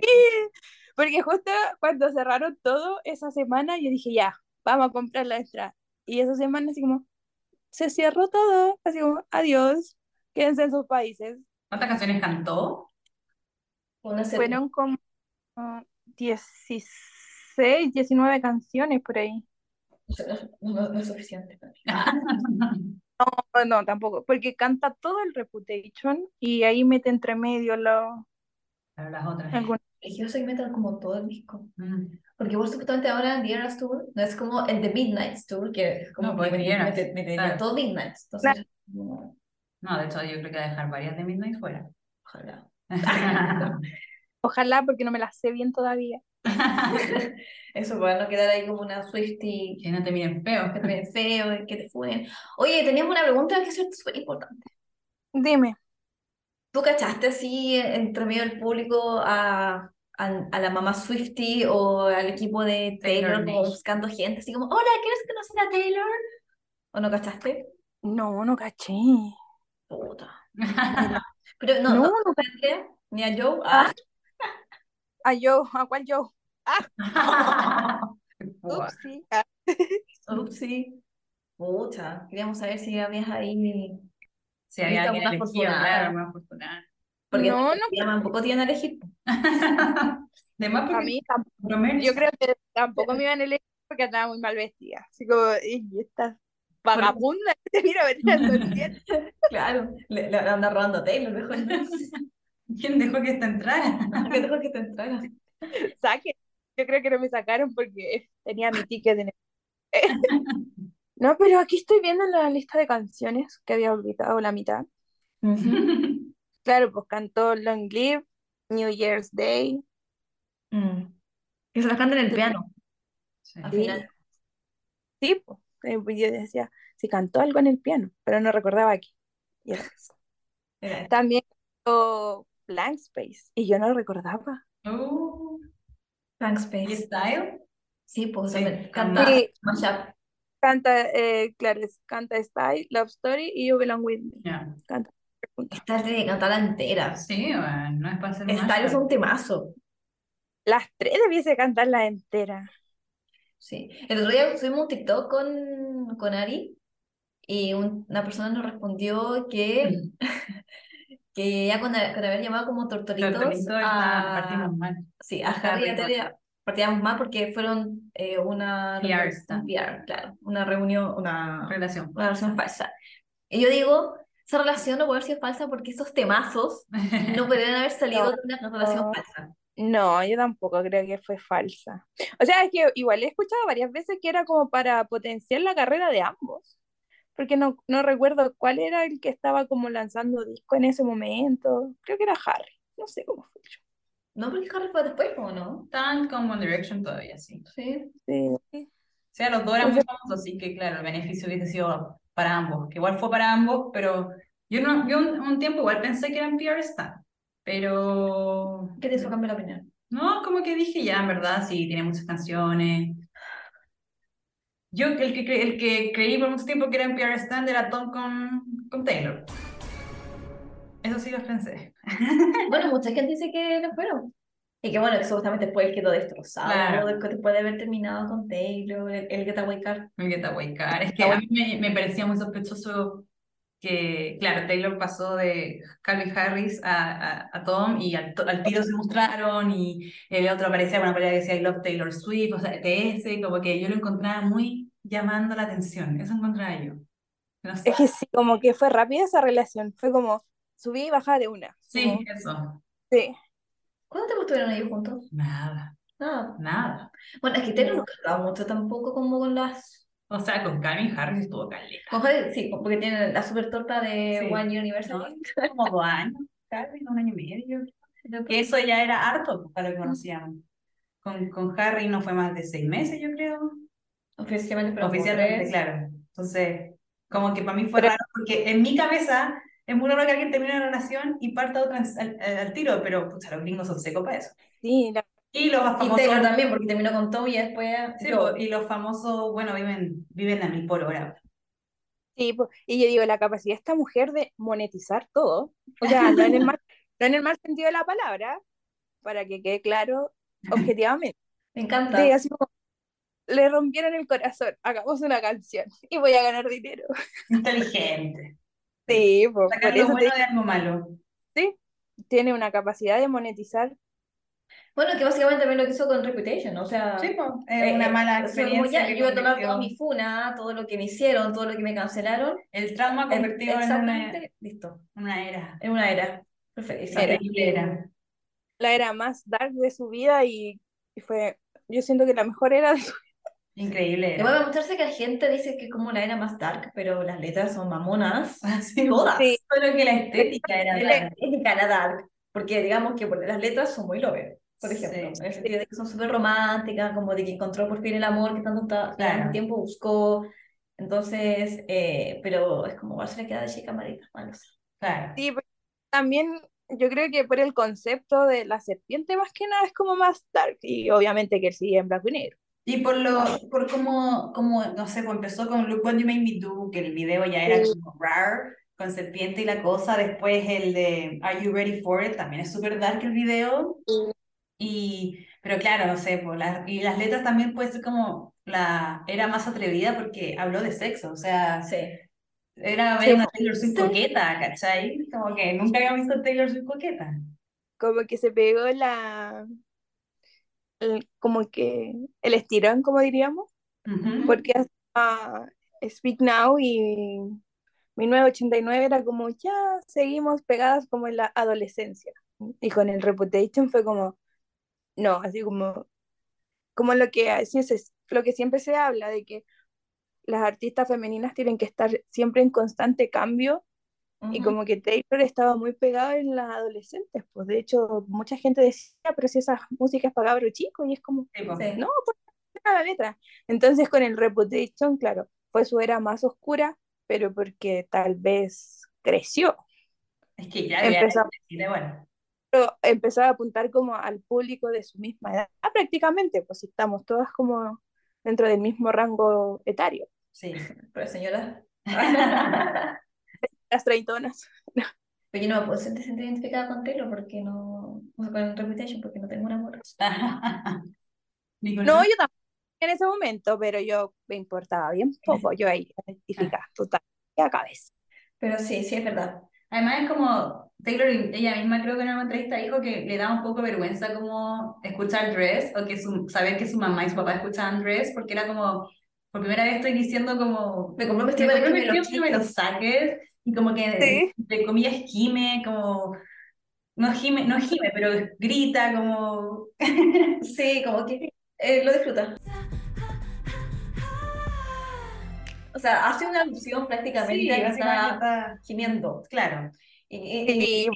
porque justo cuando cerraron todo esa semana, yo dije, ya, vamos a comprar la entrada. Y esa semana así como, se cerró todo, así como, adiós. quédense en sus países. ¿Cuántas canciones cantó? Fueron como ah, 16, 19 canciones por ahí. No, no- no es suficiente. No, no, tampoco, porque canta todo el Reputation y ahí mete entre medio lo, Pero las otras. algunas. Eligió segmentar como todo el disco. Mm. Porque igual supuestamente ahora The Eras Tour no es como el The Midnights Tour, que es como No, pues que metería claro. todo Midnights. Entonces, no, No, de hecho, yo creo que va a dejar varias de Midnight fuera. ojalá. Ojalá, porque no me las sé bien todavía. Eso para no quedar ahí como una Swiftie que no te miren feo. que te ven feo, que te funen. Oye, teníamos una pregunta que es súper importante. Dime, ¿Tú cachaste así entre medio del público a, a, a la mamá Swiftie o al equipo de Taylor Taylor como Nation. buscando gente así como, hola, ¿quieres conocer a Taylor? ¿O no cachaste? no, no caché. Puta. Pero no, No, no, no Andrea, ni a Joe. Ah, ¿A yo? ¿A cuál sí. Ah, upsí. Pucha, queríamos saber si habías ahí. Si había alguien elegido, claro, más afortunada. Porque No, no, tampoco tienen a elegir. De más A mí tampoco. Yo creo que tampoco me iban a elegir porque andaba muy mal vestida. Así como, y esta vagabunda que te mira venir al concierto. Claro, le, le anda robando Taylor, mejor. ¿Quién dejó que esta entrara? Que mejor que te entrara. Saque. Yo creo que no me sacaron porque tenía mi ticket en No, pero aquí estoy viendo la lista de canciones que había olvidado la mitad. Claro, pues cantó Long Live, New Year's Day. Mm. Que se las canta en el piano, Sí. al Sí. final. Sí, pues. eh, pues Yo decía, sí cantó algo en el piano, pero no recordaba aquí. Y era eso. Era- También cantó Blank Space, y yo no lo recordaba. Frank ¿Y Space. Style? Sí, pues Sí, canta Sí. Mashup. Canta, eh, claro, canta Style, Love Story y You Belong With Me. Ya. Canta. Esta tiene que cantarla entera. Sí, bueno, no es para hacer Esta es un temazo. Las tres debiese cantarla entera. Sí. El otro día subimos un TikTok con, con Ari y un- una persona nos respondió que, que ya con, con haber llamado como tortoritos Tortolito está, a, partimos mal. sí, a Harry y a partíamos mal porque fueron eh, una PR. PR, claro, una reunión, una, Relación. una relación falsa. Y yo digo, esa relación no puede haber sido falsa porque esos temazos no podrían haber salido de una relación no. falsa. No, yo tampoco creo que fue falsa. O sea, es que igual he escuchado varias veces que era como para potenciar la carrera de ambos. Porque no, no recuerdo cuál era el que estaba como lanzando disco en ese momento. Creo que era Harry. No sé cómo fue. No, porque Harry fue después, ¿o no? Están como One Direction todavía, sí. Sí. Sí. O sea, los dos eran muy famosos, así que claro, el beneficio hubiese sido para ambos, que igual fue para ambos, pero yo, no, yo un, un tiempo igual pensé que eran PR Stan, pero ¿Qué te hizo cambiar la opinión? no, como que dije ya, en verdad, sí, tiene muchas canciones. Yo, el que, cre- el que creí por mucho tiempo que era en PR Stan era Tom con, con Taylor. Eso sí lo pensé. Bueno, mucha gente dice que no fueron. Y que bueno, que supuestamente después quedó destrozado, Claro. después de haber terminado con Taylor, el, el Get Away Car. El Get Away Car. Es que a mí me, me parecía muy sospechoso que, claro, Taylor pasó de Calvin Harris a, a, a Tom y al, al tiro se mostraron y el otro aparecía con una pelea que decía I love Taylor Swift, o sea, TS, como que yo lo encontraba muy llamando la atención. Eso encontraba yo. No sé. Es que sí, como que fue rápida esa relación. Fue como subí y bajaba de una. Sí, Como- eso. sí. ¿Cuánto tiempo estuvieron ellos juntos? Nada, Nada. nada. Bueno, es que Taylor no cantaba mucho tampoco como con las... O sea, con Calvin Harris estuvo caleta. Con Harry, sí, porque tiene la super torta de Sí. One Anniversary. ¿no? Como dos años, Calvin, un año y medio. Que eso ya era harto para lo que conocíamos. Con, con Harry no fue más de seis meses, yo creo. Oficialmente, pero Oficialmente, claro. Entonces, como que para mí fue Pero- raro, porque en mi cabeza es muy raro que alguien termine una relación y parta otra al, tiro, pero pucha, los gringos son secos para eso. Sí, la- Y los Y famosos. Taylor también, porque terminó con Tom y después... Sí, po, y los famosos, bueno, viven, viven a mil por hora. sí, po. y yo digo, la capacidad de esta mujer de monetizar todo, o sea, no en el mal, no en el mal sentido de la palabra, para que quede claro objetivamente. Me encanta. de así como, le rompieron el corazón, hagamos una canción y voy a ganar dinero. Inteligente. Sí, po, Sacar por lo eso bueno te de algo malo. sí, tiene una capacidad de monetizar. Bueno, que básicamente también lo que hizo con Reputation, o sea, Sí, pues, es eh, una eh, mala o sea, experiencia. ya, que yo voy a tomar toda mi funa, todo lo que me hicieron, todo lo que me cancelaron, El trauma eh, convertido en una, exactamente, listo, una era. en una era. Perfecto. Esa Era. terrible era. La era más dark de su vida y, y fue, yo siento que la mejor era de su Increíble Le voy era. a mostrarse que la gente dice que es como la era más dark, pero las letras son mamonas. Así, Todas. Sí. Solo que la estética era La dark. estética era dark, porque digamos que las letras son muy lover, por Sí. ejemplo, en el sentido de que son súper románticas, como de que encontró por fin el amor que tanto ta- Claro. tanto tiempo buscó. Entonces, eh, pero es como igual se le queda de chica marita, bueno. Claro. Sí, pero también yo creo que por el concepto de la serpiente más que nada es como más dark y obviamente que él sigue en blanco y negro. Y por lo, por cómo, como, no sé, pues empezó con Look What You Made Me Do, que el video ya era como rare, con serpiente y la cosa. Después el de Are You Ready For It, también es súper dark el video. Y, pero claro, no sé, pues, la- y las letras también puede ser como la, era más atrevida porque habló de sexo, o sea, Sí. era ver Sí, una Taylor Swift sí. coqueta, ¿cachai? Como que nunca había visto Taylor Swift coqueta. Como que se pegó la el- como que el estirón, como diríamos, porque hasta Speak Now y 1989 era como ya seguimos pegadas como en la adolescencia. Y con el Reputation fue como, no, así como, como lo que, así es, lo que siempre se habla de que las artistas femeninas tienen que estar siempre en constante cambio y como que Taylor estaba muy pegado en las adolescentes, pues de hecho mucha gente decía, pero si esa música es para cabros chicos y es como, Sí, pues. No, pues la letra. Entonces con el Reputation, claro, fue su era más oscura, pero porque tal vez creció, Es que ya Empezó- bueno. pero empezó a apuntar como al público de su misma edad, Ah, prácticamente, pues estamos todas como dentro del mismo rango etario, Sí. Pero señora, las treintonas. pero yo no me puedo sentir, identificada con Taylor porque no, o sea, con Reputation porque no tengo un amor. No, yo tampoco en ese momento, pero yo me importaba bien poco, yo ahí identificada, total, y a cabeza. Pero sí, sí, es verdad. Además es como Taylor, ella misma creo que en una entrevista dijo que le da un poco vergüenza como escuchar Dress o que su, saber que su mamá y su papá escuchaban Dress porque era como, por primera vez estoy diciendo como, Me compré un vestido para que me lo vestido que me lo quites. saques y como que, Sí. entre comillas, gime, como, no gime, no gime, pero grita como, Sí, como que eh, lo disfruta. O sea, hace una alusión prácticamente sí, a que básicamente está está, gimiendo. claro, Y, y- y-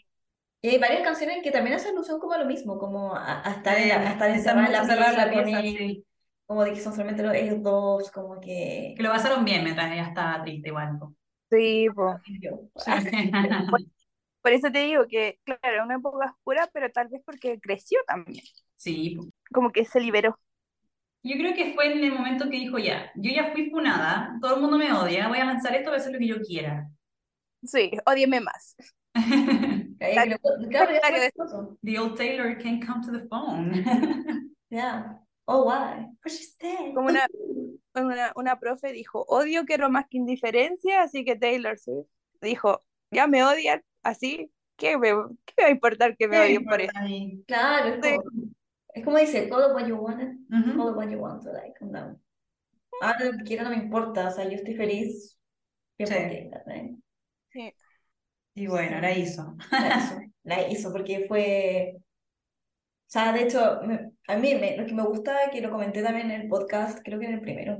Y hay varias canciones que también hacen alusión como a lo mismo, como a, a estar, en la- a estar encerrada en la pieza la con pieza, él, sí. como de que son solamente los- ellos dos, como que... que lo pasaron bien mientras ella estaba triste igual. po. Sí, yo. Por eso te digo que, claro, una época oscura, pero tal vez porque creció también, Sí, po. como que se liberó. Yo creo que fue en el momento que dijo ya, yo ya fui funada, todo el mundo me odia, voy a lanzar esto, voy a hacer lo que yo quiera. Sí, ódieme más. Claro. The old Taylor can't come to the phone. Yeah. Oh, why? But she's dead. Como una, una, una profe dijo, odio quiero más que indiferencia, así que Taylor Swift dijo, ya me odian, así, ¿qué me, qué me va a importar que me ¿Qué odien por eso? Claro, es Sí. como, es como dice, it what you want, Ujú. call it what you want, so like, calm down. Ahora lo que quiera no me importa, o sea, yo estoy feliz. Sí. Sí. Y bueno, la hizo. La hizo, la hizo porque fue. O sea, de hecho, me- a mí me- lo que me gusta, que lo comenté también en el podcast, creo que en el primero,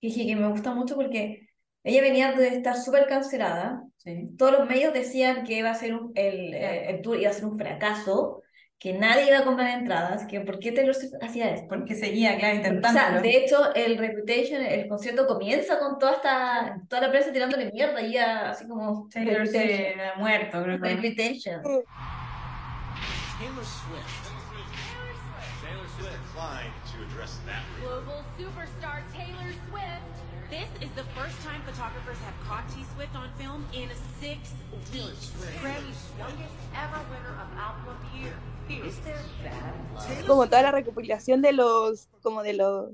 que dije que me gusta mucho porque ella venía de estar súper cancelada. Sí. Todos los medios decían que iba a ser un- el, eh, el tour iba a ser un fracaso, que nadie iba a comprar entradas, que por qué Taylor Swift hacía esto. Porque seguía, claro, O sea, de hecho, el Reputation, el concierto comienza con toda esta, toda la prensa tirándole mierda y así como Taylor ha muerto, creo que. Reputation. Taylor Swift. Taylor Swift declined to address that. Global superstar Taylor Swift. This is the first time photographers have caught T Swift on film in six weeks. Grammy's youngest ever winner of Album of the Year. Como toda la recopilación de los, como de los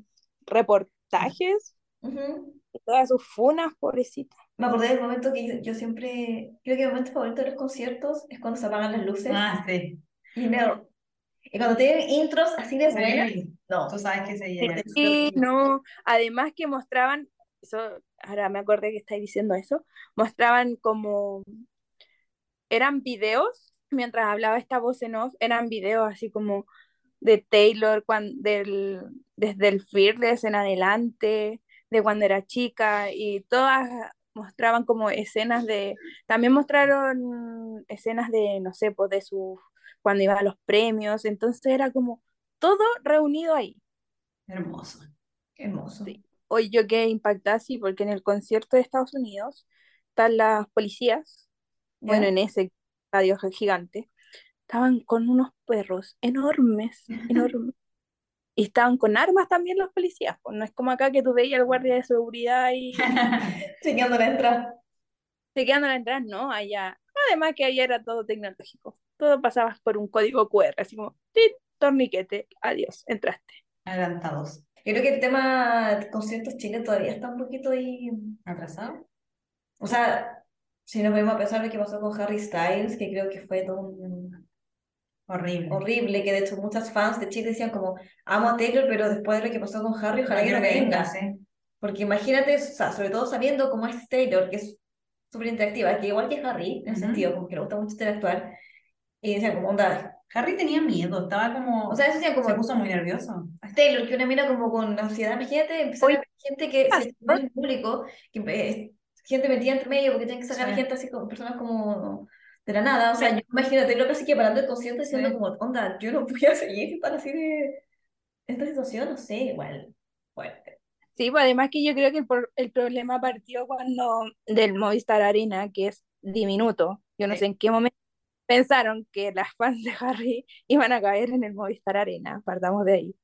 reportajes, Ujú. y todas sus funas, pobrecita. me acordé del momento que yo, yo siempre, creo que el momento favorito de los conciertos es cuando se apagan las luces Ah, sí. Y, me- y cuando tienen intros así de buenas, Sí. no, Tú sabes que se Sí, llena. sí, no. Además que mostraban, eso, ahora me acordé que estáis diciendo eso, mostraban como, eran videos, mientras hablaba esta voz en off, eran videos así como de Taylor cuan- del, desde el Fearless en adelante, de cuando era chica, y todas mostraban como escenas de, también mostraron escenas de, no sé, pues de su, cuando iba a los premios, entonces era como todo reunido ahí. Hermoso. hermoso. Sí. Hoy yo quedé impactada, sí, porque en el concierto de Estados Unidos están las policías, bueno, en ese estadio gigante, estaban con unos perros enormes, enormes. Y estaban con armas también los policías, pues no es como acá que tú veías al guardia de seguridad y Chequeando la entrada. a la entrada, no, allá. Además que allá era todo tecnológico, todo pasaba por un código QR, así como, ¡tit! torniquete, adiós, entraste. Adelantados. Yo creo que el tema de conciertos Chile todavía está un poquito ahí. ¿Atrasado? O sea, si nos vemos a pensar lo que pasó con Harry Styles, que creo que fue todo un- Horrible. horrible, que de hecho muchas fans de Chile decían como, amo a Taylor, pero después de lo que pasó con Harry, ojalá No que no venga. venga, sí. Porque imagínate, o sea, sobre todo sabiendo cómo es Taylor, que es súper interactiva, que igual que Harry, en ese Ujú. sentido, como que le gusta mucho interactuar, y decían como, onda, Harry tenía miedo, estaba como. o sea, eso decían se como, puso muy nervioso. Taylor, que una mina como con ansiedad, imagínate, empezar Oye, a ver gente que se en público, que eh, gente metida entre medio, porque tienen que sacar Sí. gente así como personas como de la nada, o sea, Sí. yo imagino a Taylor casi que parando el concierto diciendo Sí. como, onda, yo no voy a seguir estar así de esta situación, no sé, igual, fuerte. Sí, pues además que yo creo que el, por- el problema partió cuando del Movistar Arena, que es diminuto. Yo no Sí. sé en qué momento pensaron que las fans de Harry iban a caer en el Movistar Arena, partamos de ahí.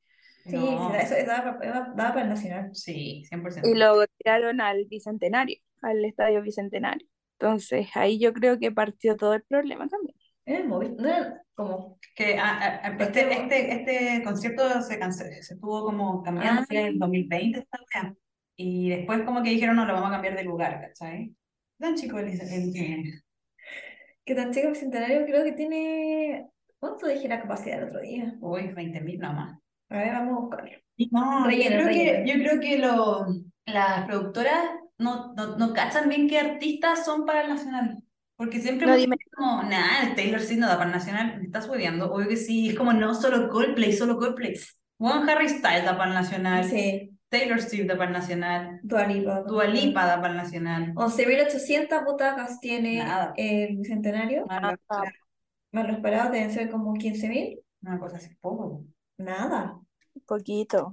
Sí, No. eso, eso daba, para- daba para el Nacional. Sí, 100%. Y lo tiraron al Bicentenario, al Estadio Bicentenario. Entonces ahí yo creo que partió todo el problema también. Era el era como, Que ah, ah, ah, este, este, este concierto se, canceló, se estuvo como cambiando Ah. en el 2020 esta wea. Y después como que dijeron, no, lo vamos a cambiar de lugar, ¿cachai? Tan chico el, el, que tan chico el Bicentenario creo que tiene, ¿cuánto dije la capacidad el otro día? Uy, 20.000 nomás. A ver, vamos a buscarlo. No, Relleno, yo creo que, relleno. yo creo que lo, las productoras no, no, no cachan bien qué artistas son para el nacional. Porque siempre No, dime. como, nada, el Taylor Swift no da para el nacional, me estás hueveando. Obvio que sí, es como no solo Coldplay, solo Coldplay. Juan Harry Styles da para el nacional, Sí, Taylor Swift da para el nacional, Dua Lipa. Dua Lipa da para el nacional. 11.800 butacas tiene Nada. el Bicentenario. Ah. Más lo esperado deben ser como 15.000. Una cosa así, poco. Nada. Poquito.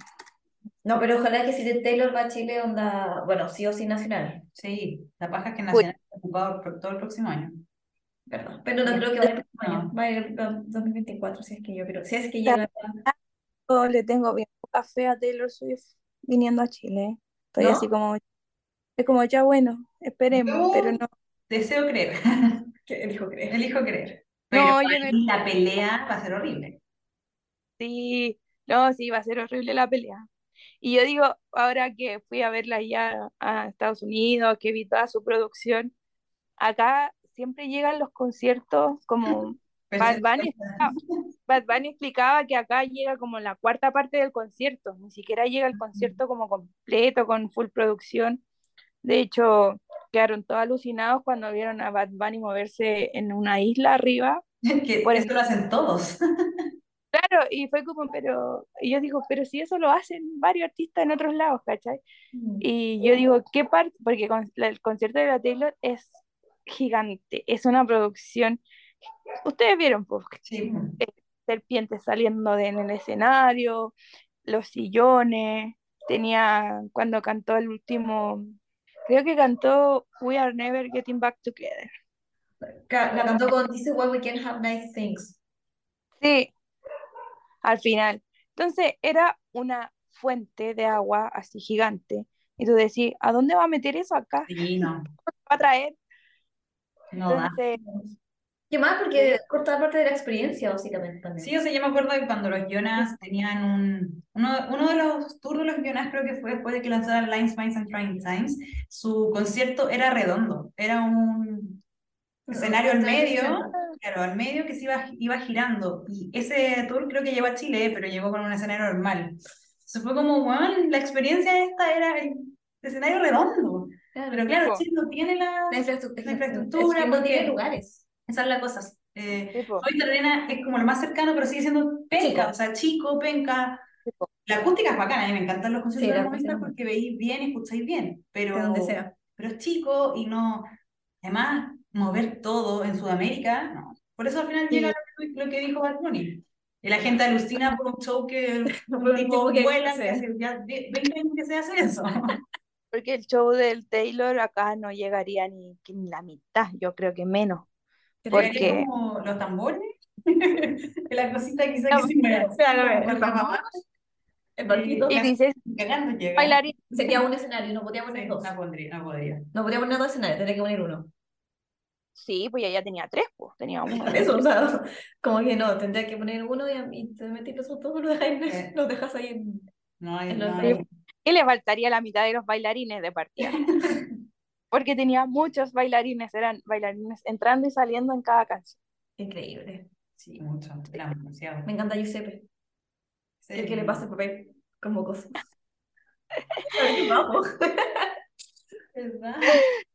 No, pero ojalá que si de Taylor va a Chile, onda, bueno, sí o sí nacional. Sí, la paja es que Nacional está ocupado por todo el próximo año. Perdón. Pero no creo que vaya el próximo año. Va a ir el 2024, si es que yo creo. Si es que llega. Yo le tengo bien poca fe a Taylor Swift viniendo a Chile. Estoy ¿No? así como, es como ya bueno, esperemos, pero no. Deseo creer, ¿Qué elijo creer? elijo creer. Pero No, yo no- la pelea va a ser horrible. Sí, no, sí, va a ser horrible la pelea. Y yo digo, ahora que fui a verla ya a Estados Unidos, que vi toda su producción, acá siempre llegan los conciertos como Bad Bunny, explicaba- Bad Bunny explicaba que acá llega como la cuarta parte del concierto, ni siquiera llega el concierto como completo, con full producción. De hecho, quedaron todos alucinados cuando vieron a Bad Bunny moverse en una isla arriba. Que Por eso lo hacen todos. Claro, y fue como, pero, y yo digo, pero si eso lo hacen varios artistas en otros lados, ¿cachai? Mm. Y yo digo, ¿qué parte? Porque con- el concierto de la Taylor es gigante, es una producción. Ustedes vieron, pues, Sí. serpientes saliendo de, en el escenario, los sillones, tenía cuando cantó el último, creo que cantó We Are Never Getting Back Together. La cantó con This is why we can have nice things. Sí, al final. Entonces era una fuente de agua así gigante. Y tú decís, ¿a dónde va a meter eso acá? Sí, no. ¿Va a traer? No. Entonces, ¿Qué más? Porque corta parte de la experiencia, básicamente, también. Sí, o sea, yo me acuerdo de cuando los Jonas tenían un... Uno, uno de los tours de los Jonas creo que fue después de que lanzaran Lines, Minds and Trying Times, su concierto era redondo, era un escenario al medio, claro, al medio que se iba, iba girando. Y ese tour creo que llegó a Chile, pero llegó con un escenario normal. Se fue como, bueno, la experiencia esta era el escenario redondo. Pero claro. Chile no tiene la, La infraestructura, la infraestructura, es que no tiene lugares. Esa es la cosa. Eh. Movistar Arena es como lo más cercano, pero sigue siendo penca, o sea, chico, penca. La acústica es bacana, a mí me encantan los conciertos de la Movistar acústica. porque veis bien y escucháis bien, pero, De donde sea. pero es chico y no. Además, mover todo en Sudamérica, no. Por eso al final llega lo, lo que dijo Bad Bunny. Y la gente alucina por un show que un tipo que vuela, hace. que hace ya ve- 20 años que se hace eso. Porque el show del Taylor acá no llegaría ni, ni la mitad, yo creo que menos. Porque Porque- como los tambores, la cosita quizá No, que se mueve así, claro, como el barquito. Y dices, llega. Sería un escenario, no podía Sí, poner dos. no podría, no podría. No podía poner dos escenarios, tendría que poner uno. sí, pues ella tenía tres, pues, tenía uno. Eso, o sea, como que no, tendría que poner uno y, y te metís los otros, los dejas, Sí. ahí- los dejas ahí en... No hay, En los no hay- Y le faltaría la mitad de los bailarines de partida. Porque tenía muchos bailarines, eran bailarines entrando y saliendo en cada canción. Increíble. Sí, mucho, era demasiado. Me encanta Giuseppe. El que le pasa el papel como cosa. Vamos. ¿Verdad?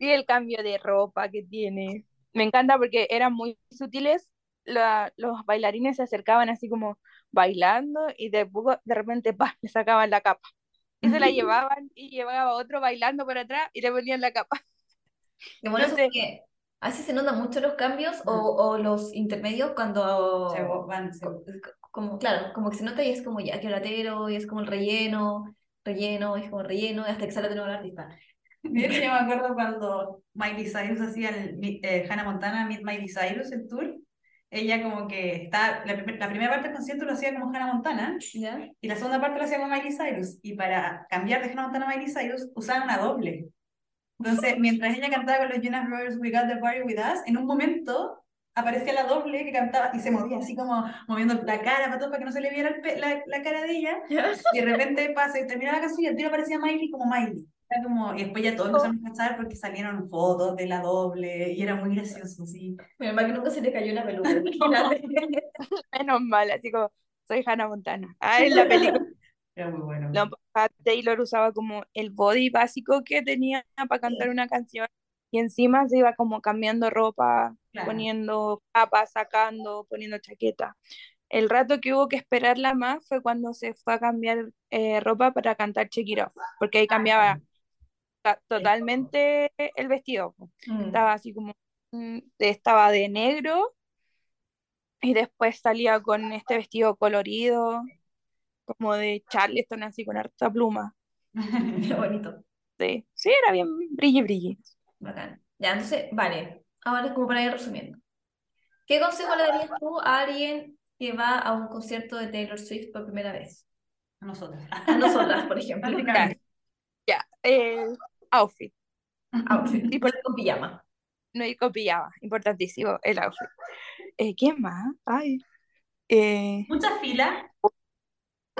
Y el cambio de ropa que tiene. Me encanta porque eran muy sutiles. La- los bailarines se acercaban así como bailando y de, poco- de repente ¡pah! le sacaban la capa. Y se la llevaban y llevaba otro bailando por atrás y le ponían la capa. Qué bueno No eso porque así se notan mucho los cambios o, o los intermedios cuando Se van, se- co- como claro, como que se nota y es como ya que latero y es como el relleno, relleno, es como relleno, hasta que sale de nuevo el artista. Yo me acuerdo cuando Miley Cyrus hacía el eh, Hannah Montana Meet Miley Cyrus, el tour. Ella como que está, la, la primera parte del concierto lo hacía como Hannah Montana ¿Ya? y la segunda parte lo hacía como Miley Cyrus. Y para cambiar de Hannah Montana a Miley Cyrus usaban una doble. Entonces, mientras ella cantaba con los Jonas Brothers We Got the Party With Us, en un momento aparecía la doble que cantaba y se movía así como moviendo la cara para, todo, para que no se le viera el la, la cara de ella. ¿Ya? Y de repente pasa y termina la canción y al tiro aparecía Miley como Miley. Era como, y después ya todos empezaron a cachar porque salieron fotos de la doble y era muy gracioso, sí. Menos mal que nunca se le cayó la peluca. Menos mal, así como soy Hannah Montana. Ah, en la película Era muy bueno. no, Taylor usaba como el body básico que tenía para cantar una canción y encima se iba como cambiando ropa, Claro. poniendo capas, sacando, poniendo chaqueta. El rato que hubo que esperarla más fue cuando se fue a cambiar eh, ropa para cantar Check It Off, porque ahí cambiaba ta- totalmente el vestido. Mm. Estaba así como, mm, estaba de negro y después salía con este vestido colorido, como de Charleston, así con harta pluma. Qué bonito. Sí, sí, era bien brilli brilli. Bacán. Ya, entonces, vale. Ahora es como para ir resumiendo. ¿Qué consejo le darías tú a alguien que va a un concierto de Taylor Swift por primera vez? A nosotros. A nosotras, por ejemplo. Ya, eh, outfit, Outfit. Y por- con pijama. no ir con pijama, importantísimo el outfit. Eh, ¿qué más? Ay, eh, Mucha fila.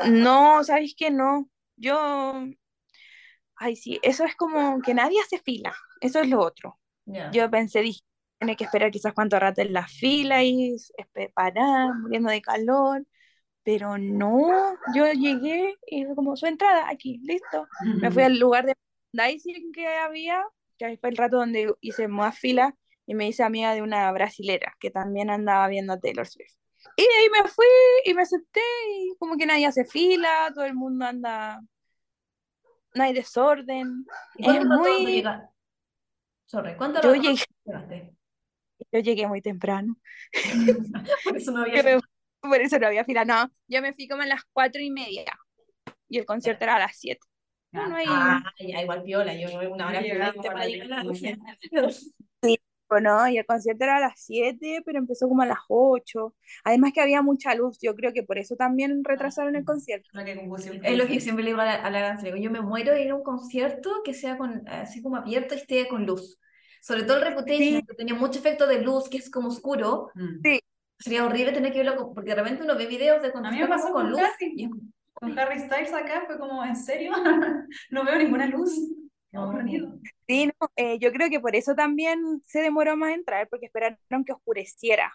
no, ¿sabéis que no? Yo, ay, sí, eso es como que nadie hace fila, eso es lo otro. Yo pensé, dije, tiene que esperar quizás cuánto rato en la fila y parar, muriendo de calor, pero no, yo llegué y fue como su entrada aquí, listo. Me fui al lugar de merchandising que había, que ahí fue el rato donde hice más fila y me hice amiga de una brasilera que también andaba viendo a Taylor Swift. Y de ahí me fui y me senté y como que nadie hace fila, todo el mundo anda, no hay desorden. ¿Y Es muy? Sorry, ¿cuánto yo llegué, yo llegué muy temprano. Por eso no había me- por eso no había fila, no, yo me fui como a las cuatro y media y el concierto era a las siete. No, no hay, Ah, ya, igual piola, yo voy una hora Sí, a para llegar a la distancia. o no, y el concierto era a las siete, pero empezó como a las ocho. Además que había mucha luz, yo creo que por eso también retrasaron el concierto. Es lo que siempre le digo a la, a la digo, yo me muero de ir a un concierto que sea con, así como abierto y esté con luz. Sobre todo el Reputation, Sí. que tenía mucho efecto de luz, que es como oscuro. Mm. Sí. Sería horrible tener que verlo, con- porque de repente uno ve videos de cuando A mí está me pasó como con con luz. Y Con Harry Styles acá fue como, ¿en serio? No veo ninguna luz. No. Sí, no, eh, yo creo que por eso también se demoró más en entrar, porque esperaron que oscureciera.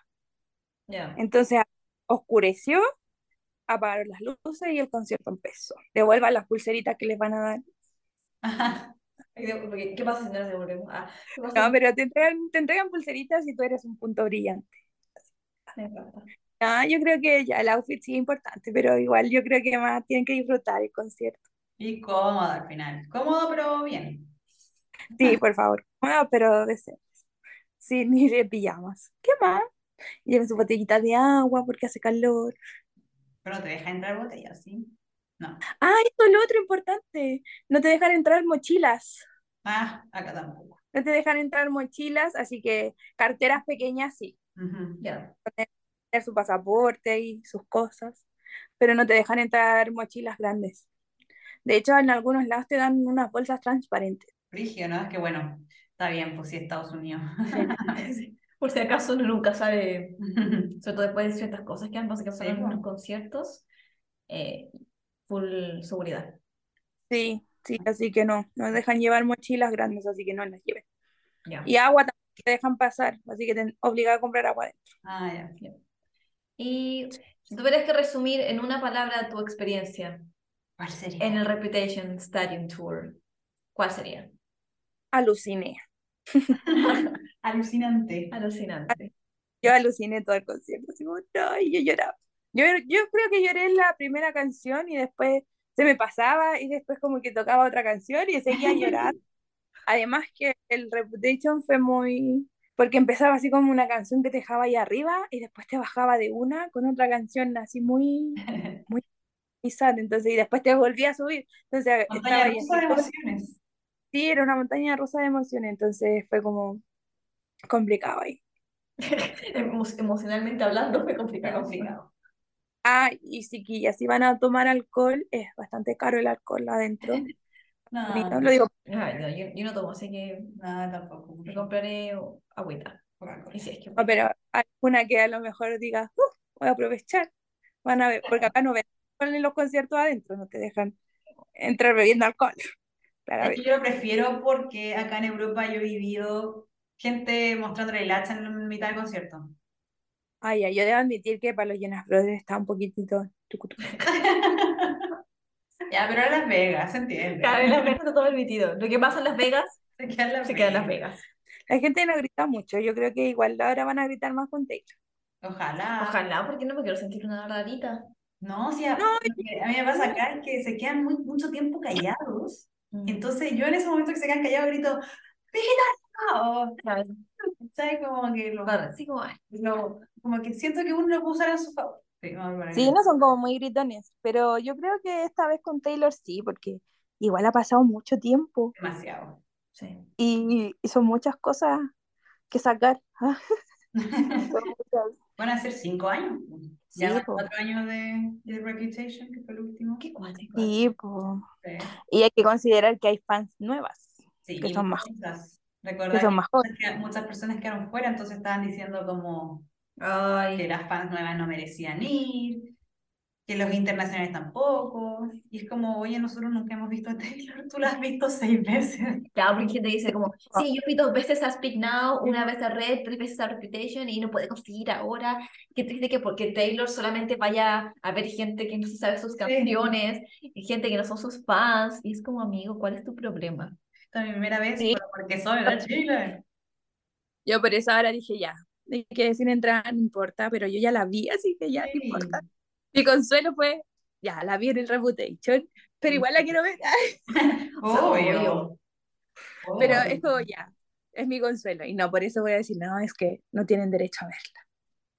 ya. Entonces oscureció, apagaron las luces y el concierto empezó. Devuelvan las pulseritas que les van a dar. Ajá. ¿Qué pasa si no las devolvemos? Ah. No, pero te entregan, te entregan pulseritas y tú eres un punto brillante. Me encanta. No, yo creo que ya el outfit sí es importante, pero igual yo creo que más tienen que disfrutar el concierto. Y cómodo al final. Cómodo, pero bien. Sí, por favor. Bueno, pero decentes. Sí, ni de pijamas. ¿Qué más? Lleven su botellita de agua porque hace calor. Pero no te deja entrar botella, ¿sí? No. Ah, esto es lo otro importante. No te dejan entrar mochilas. Ah, acá tampoco. No te dejan entrar mochilas, así que carteras pequeñas sí. Ya. Tener su pasaporte y sus cosas, pero no te dejan entrar mochilas grandes. De hecho, en algunos lados te dan unas bolsas transparentes. Frigio, ¿no? Es que bueno, está bien, pues sí, Estados Unidos. Sí. Por si acaso uno nunca sabe, sobre todo después de ciertas cosas que han pasado, Sí, en bueno. conciertos, eh, full seguridad. Sí, sí, así que no, no dejan llevar mochilas grandes, así que no las lleves. Ya. Y agua tampoco te dejan pasar, así que te obliga a comprar agua dentro. Ah, ya. Y si tuvieras que resumir en una palabra tu experiencia ¿Cuál sería? en el Reputation Stadium Tour, ¿cuál sería? Aluciné. Alucinante. Alucinante. Yo aluciné todo el concierto, así como, no, y yo lloraba. Yo, yo creo que lloré en la primera canción y después se me pasaba y después como que tocaba otra canción y seguía llorando. Además que el Reputation fue muy... Porque empezaba así como una canción que te dejaba ahí arriba y después te bajaba de una con otra canción así muy, muy sad. Entonces, y después te volvía a subir. Entonces, estaba Montaña ahí rusa de emociones. sí, era una montaña rusa de emociones. Entonces fue como complicado ahí. Emo- Emocionalmente hablando fue complicado. complicado. Ah, y si van a tomar alcohol, es bastante caro el alcohol adentro. No, Bonito, Lo digo, Ay, no, yo, yo no tomo, así que no, tampoco. me compraré agüita. Y si es que no, pero hay una que a lo mejor diga, "Uh, voy a aprovechar. Van a ver, porque acá no ven en los conciertos adentro, no te dejan entrar bebiendo alcohol. Es que yo lo prefiero porque acá en Europa yo he vivido gente mostrándole el hacha en mitad del concierto. Ay, ay, yo debo admitir que para los Jonas Brothers está un poquitito. Ya, pero en Las Vegas, ¿se entiende? Claro, en Las Vegas está todo permitido. Lo que pasa en Las Vegas Se queda en Las se queda en Las Vegas. Vegas. La gente no grita mucho, yo creo que igual ahora van a gritar más con Taylor. Ojalá. Ojalá, porque no me quiero sentir una rarita. No, sí, a, lo que a mí me pasa acá es que se quedan muy, mucho tiempo callados. Mm. Entonces yo en ese momento que se quedan callados grito, ¡Vegetariano! Claro, ¿Sabes? Como que lo, sí, como, lo- como que siento que uno lo puede usar a su favor. Sí, Sí, no son como muy gritones, pero yo creo que esta vez con Taylor sí, porque igual ha pasado mucho tiempo demasiado. sí. y, y son muchas cosas que sacar. Ah. Van a ser cinco años. Sí, Ya po. cuatro años de, de Reputation, que fue el último. Qué cuático. Sí. Sí, Y hay que considerar que hay fans nuevas, Sí, que son más, que son que más jóvenes. muchas personas quedaron fuera, entonces estaban diciendo como que Ay, las fans nuevas no merecían ir, que los internacionales tampoco. Y es como, oye, nosotros nunca hemos visto a Taylor, tú la has visto seis veces. claro, porque gente dice como, sí, yo fui dos veces a Speak Now, una vez a Red, tres veces a Reputation y no puede conseguir ahora. Qué triste que porque Taylor solamente vaya a ver gente que no se sabe sus canciones y gente que no son sus fans. Y es como, amigo, ¿cuál es tu problema? Esta es mi primera vez, Sí. porque soy de Chile. Yo por eso ahora dije ya, hay que decir entrar, no importa, pero yo ya la vi, así que ya no importa. Mi consuelo fue, ya la vi en el Reputation, pero igual la quiero ver. Obvio. Pero es como ya, es mi consuelo. Y no, por eso voy a decir, no, es que no tienen derecho a verla.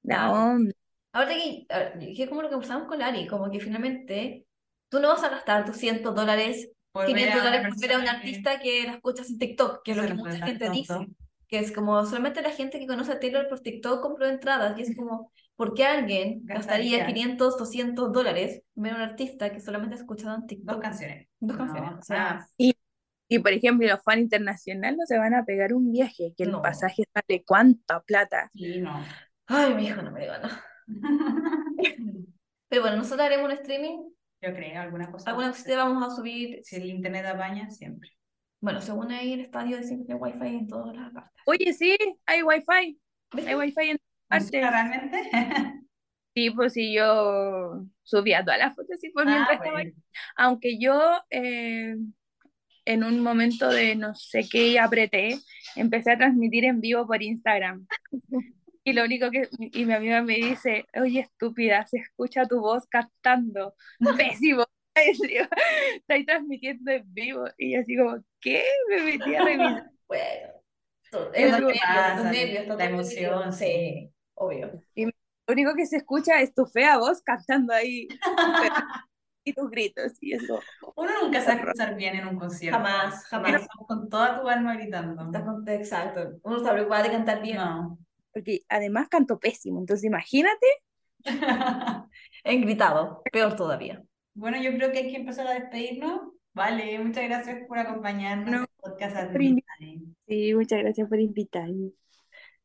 No, Ahora que, a ver, que es como lo que pasamos con Lari, como que finalmente tú no vas a gastar tus 100 dólares, Por ver 500 a una dólares por ver a un artista que la escuchas en TikTok, que es lo que mucha gente dice. Que es como solamente la gente que conoce a Taylor por TikTok compró entradas, y es como, ¿por qué alguien gastaría Gastaría. 500, 200 dólares ver a un artista que solamente ha escuchado en Dos TikTok? canciones. Dos canciones, o sea, sea, y Y por ejemplo, los fans internacionales no se van a pegar un viaje, que el pasaje sale cuánta plata. Sí, no. Ay, mi hijo, no me diga. Pero bueno, nosotros haremos un streaming. Yo creo, alguna cosa. Alguna cosita vamos a subir. Si el internet apaña, siempre. Bueno, según ahí el estadio que tiene wifi en todas las partes. Oye, sí, hay wifi, ¿Viste? hay wifi en todas ¿Funciona partes. realmente? Sí, pues sí, yo subía todas las fotos y pues Ah, mientras estaba. Aunque yo eh, en un momento de no sé qué apreté, empecé a transmitir en vivo por Instagram. Y lo único que, y mi amiga me dice, oye, estúpida, se escucha tu voz cantando. Pésimo. Estoy transmitiendo en vivo. Y yo así como, ¿qué? Me metí a revisar. Bueno, todo- Es lo que pasa, los nervios, la emoción. Sí, obvio. Lo único que se escucha es tu fea voz cantando ahí. Y tus gritos. Y eso. Uno nunca a escuchar bien en un concierto. Jamás, jamás. Pero con toda tu alma gritando. Exacto. Uno está preocupado de cantar bien. No. Porque además canto pésimo. Entonces imagínate. En gritado, peor todavía. Bueno, yo creo que hay que empezar a despedirnos. Vale, muchas gracias por acompañarnos No, en el podcast. Sí, muchas gracias por invitarme.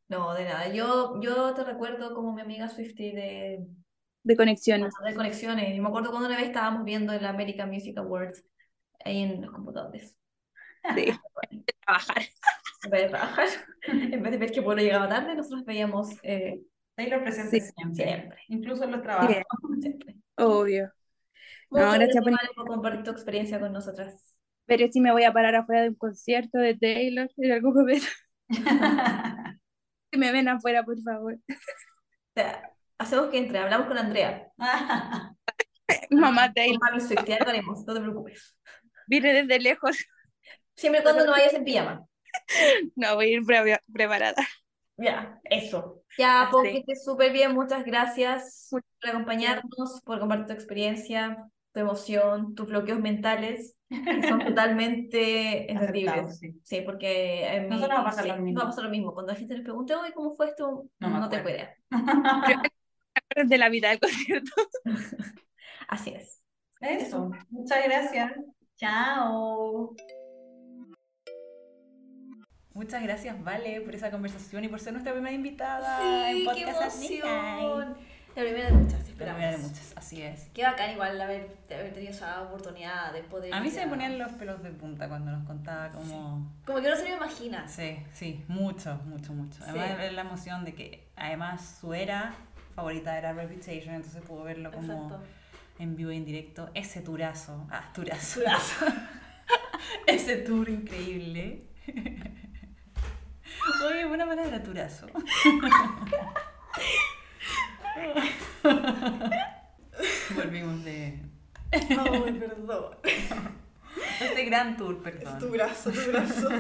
No, de nada. Yo, yo te recuerdo como mi amiga Swifty de, De conexiones. de Conexiones. Y me acuerdo cuando una vez estábamos viendo el American Music Awards ahí en los computadores. Sí. Trabajar. En vez de trabajar, en vez de ver que pueblo llegaba tarde, nosotros veíamos eh, Taylor presente Sí, siempre, siempre. incluso en los trabajos. siempre. Obvio. Muchas gracias gracias, por- compartir tu experiencia con nosotras. Pero sí me voy a parar afuera de un concierto de Taylor en algún momento. Si me ven afuera, por favor. O sea, hacemos que entre, hablamos con Andrea. Mamá Taylor, algo haremos, no te preocupes. vine desde lejos. Siempre y cuando no vayas en pijama. No, voy a ir pre- preparada. Ya, eso. Ya, pues, Sí. que estés súper bien. Muchas gracias por acompañarnos, por compartir tu experiencia, tu emoción, tus bloqueos mentales, son totalmente entendibles. Sí. Sí, porque en mi- Nosotros nos va a pasar sí, lo mismo. va a pasar lo mismo. Cuando la gente les pregunte, oye, ¿cómo fue esto? No No te acuerdas. De la vida del concierto. Así es. Eso, muchas gracias. Chao. Muchas gracias, Vale, por esa conversación y por ser nuestra primera invitada en Sí, qué Podcast at Midnight. emoción. La primera de muchas, esperamos. primera de muchas, así es. Qué bacán igual haber, de haber tenido esa oportunidad de poder... A mí se me ponían los pelos de punta cuando nos contaba como... Como que no se lo imagina. Sí, sí, mucho, mucho, mucho. Además, Sí. ver la emoción de que además su era favorita era Reputation, entonces pudo verlo como Exacto. en vivo y en directo. Ese turazo, ah, turazo. Turazo. Ese tour increíble. Oye, buena palabra, turazo. Volvimos de Ay, perdón. este gran tour, perdón. Tu brazo, tu brazo.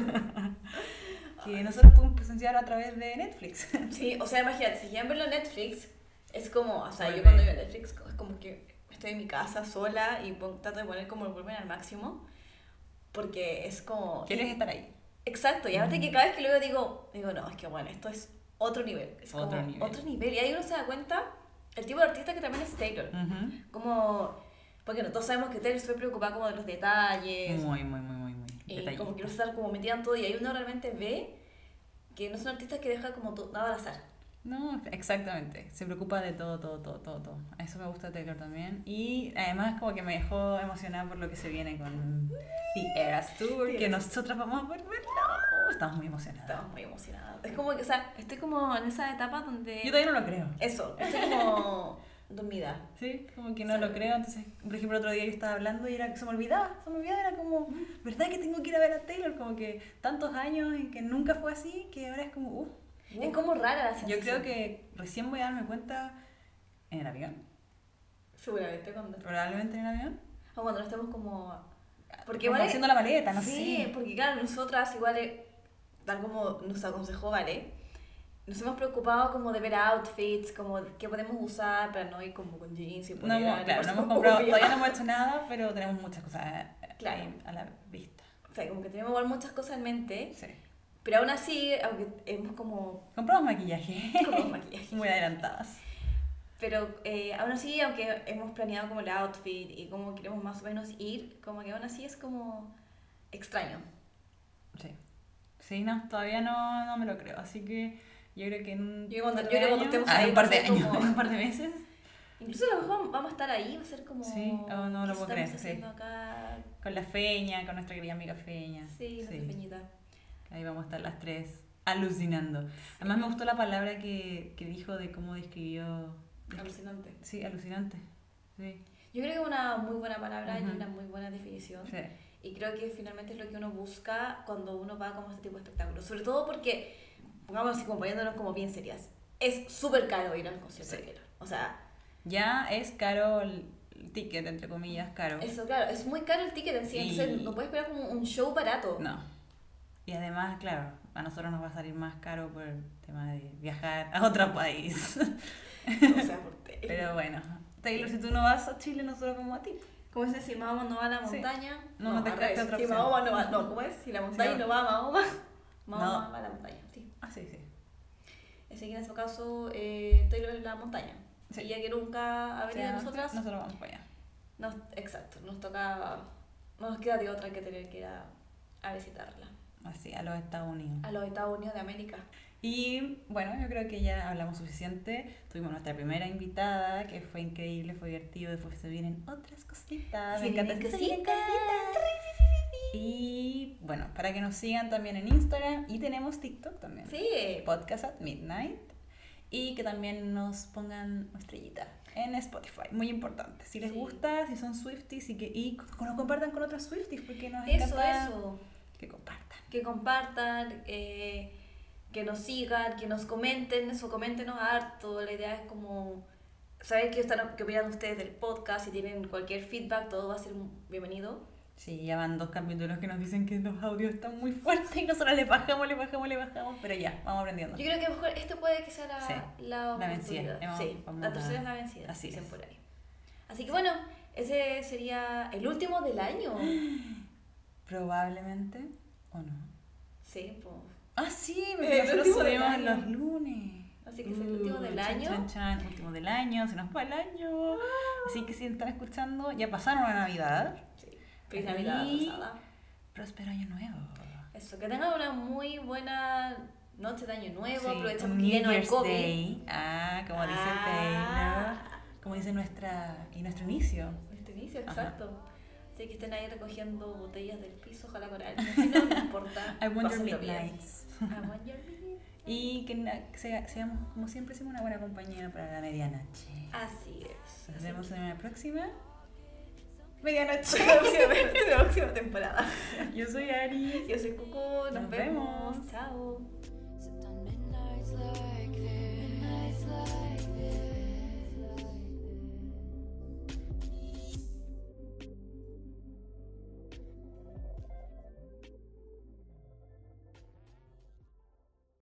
Que nosotros pudimos presenciar a través de Netflix. Sí, o sea, imagínate, si quieren verlo en Netflix, es como, o sea, yo Vuelve. cuando veo Netflix es como que estoy en mi casa sola y trato de poner como el volumen al máximo, porque es como... ¿Quieres estar ahí? Exacto, y aparte que cada vez que lo veo digo, digo, no, es que bueno, esto es otro nivel, es Otro como nivel. otro nivel, y ahí uno se da cuenta el tipo de artista que también es Taylor, Ujú. como, porque no, todos sabemos que Taylor se preocupada como de los detalles, Muy, muy, muy, muy, muy. y como que no estar como metida en todo, y ahí uno realmente ve que no son artistas que dejan como to- nada al azar. No, exactamente. Se preocupa de todo, todo, todo, todo, todo. Eso me gusta Taylor también. Y además como que me dejó emocionada por lo que se viene con The Eras Tour, que nosotras vamos a poder verlo. Estamos muy emocionadas. Estamos muy emocionadas. Es como que, o sea, estoy como en esa etapa donde... Yo todavía no lo creo. Eso, estoy como dormida. Sí, como que no lo creo. Entonces, por ejemplo, otro día yo estaba hablando y era se me olvidaba, se me olvidaba, era como, ¿verdad que tengo que ir a ver a Taylor? Como que tantos años en que nunca fue así, que ahora es como, uh, uh. Es como rara la Yo sensación. creo que recién voy a darme cuenta en el avión, Seguramente cuando... probablemente en el avión. O cuando no estemos como... Porque igual... haciendo la maleta, no sí, sé. porque claro, nosotras igual, eh, tal como nos aconsejó Vale, nos hemos preocupado como de ver outfits, como qué podemos usar para no ir como con jeans y No, hemos, ni claro, no hemos comprado, todavía no hemos hecho nada, pero tenemos muchas cosas eh, Claro. ahí a la vista. O sea, como que tenemos igual muchas cosas en mente, Sí. pero aún así, aunque hemos como... Compramos maquillaje. Compramos maquillaje. Muy adelantadas. Pero eh, aún así, aunque hemos planeado como el outfit y cómo queremos más o menos ir, como que aún así es como extraño. Sí. Sí, no, todavía no, no me lo creo. Así que yo creo que en un Yo cuando- par yo de creo cuando años- en ahí un par de años, como- un par de meses. Incluso a lo mejor vamos a estar ahí, va a ser como. Sí, oh, no lo ¿qué puedo creer, sí. acá? Con la Feña, con nuestra querida amiga Feña. Sí, nuestra peñita. Ahí vamos a estar las tres alucinando. Además me gustó la palabra que, que dijo de cómo describió... Alucinante. Sí, alucinante. Sí, Yo creo que es una muy buena palabra y Ujú. una muy buena definición. sí. Y creo que finalmente es lo que uno busca cuando uno va como a este tipo de espectáculos. Sobre todo porque, pongamos así como poniéndonos como bien serias, es súper caro ir al concierto de Taylor. O sea, Ya es caro el ticket, entre comillas, caro. eso claro, es muy caro el ticket en sí. Entonces Y- no puedes esperar como un show barato. No. Y además, claro, a nosotros nos va a salir más caro por el tema de viajar a otro país. O sea, por Taylor. Pero bueno, Taylor, si tú no vas a Chile, nosotros vamos a ti. ¿Cómo es? Si Mahoma no va a la Sí. montaña. No, no te otra Si. Mahoma no va. No, ¿cómo es? Si la montaña Sí. no va a Mahoma, Mahoma No. va a la montaña. Sí. Ah, sí, sí. Así que en ese caso, eh, Taylor es la montaña. Sí. Y ya que nunca ha venido a nosotras, Nosotros vamos para allá. nos, exacto, nos toca. No nos queda de otra que tener que ir a, a visitarla. Así, a los Estados Unidos. A los Estados Unidos de América. Y bueno, yo creo que ya hablamos suficiente. Tuvimos nuestra primera invitada, que fue increíble, fue divertido. Después se vienen otras cositas. Se Me encanta vienen que se vienen cositas. Y bueno, para que nos sigan también en Instagram. Y tenemos TikTok también. Sí. Podcast at Midnight. Y que también nos pongan estrellita en Spotify. Muy importante. Si les Sí. gusta, si son Swifties y que y nos compartan con otras Swifties, porque nos Eso, encanta eso. que compartan. Que compartan, eh, que nos sigan, que nos comenten, eso, coméntenos harto. La idea es como saber qué, están, qué opinan ustedes del podcast. Si tienen cualquier feedback, todo va a ser bienvenido. Sí, ya van dos capítulos que nos dicen que los audios están muy fuertes y nosotros le bajamos, le bajamos, le bajamos, pero ya, vamos aprendiendo. Yo creo que a lo mejor este puede que sea la, Sí, la, la vencida. Sí, vamos la a- tercera es la vencida. así dicen es. por ahí. Así que bueno, ese sería el último del año. Probablemente, ¿o no? Sí, pues. Ah, sí, porque el último del subimos los lunes. Así que es el último del chan, año. Chan, chan, último del año, se nos va el año. Así que si están escuchando, ya pasaron la Navidad. Sí. Feliz Navidad atrasada. Próspero año nuevo. Eso, que tengan una muy buena noche de año nuevo. Sí, Aprovechen porque ya no hay New Year's COVID. Day. Ah, como dice Ah. Taylor. Como dice nuestra, y nuestro inicio. Este inicio, Ajá. exacto. Así que estén ahí recogiendo botellas del piso, ojalá con alguien. Si no, no importa. I bien. midnights. Y que sea- seamos, como siempre, seamos una buena compañía para la medianoche. Así es. Nos vemos en la próxima. Medianoche. La próxima, la próxima temporada. Yo soy Ari. Yo soy Cucu. Nos, Nos vemos. vemos. Chao.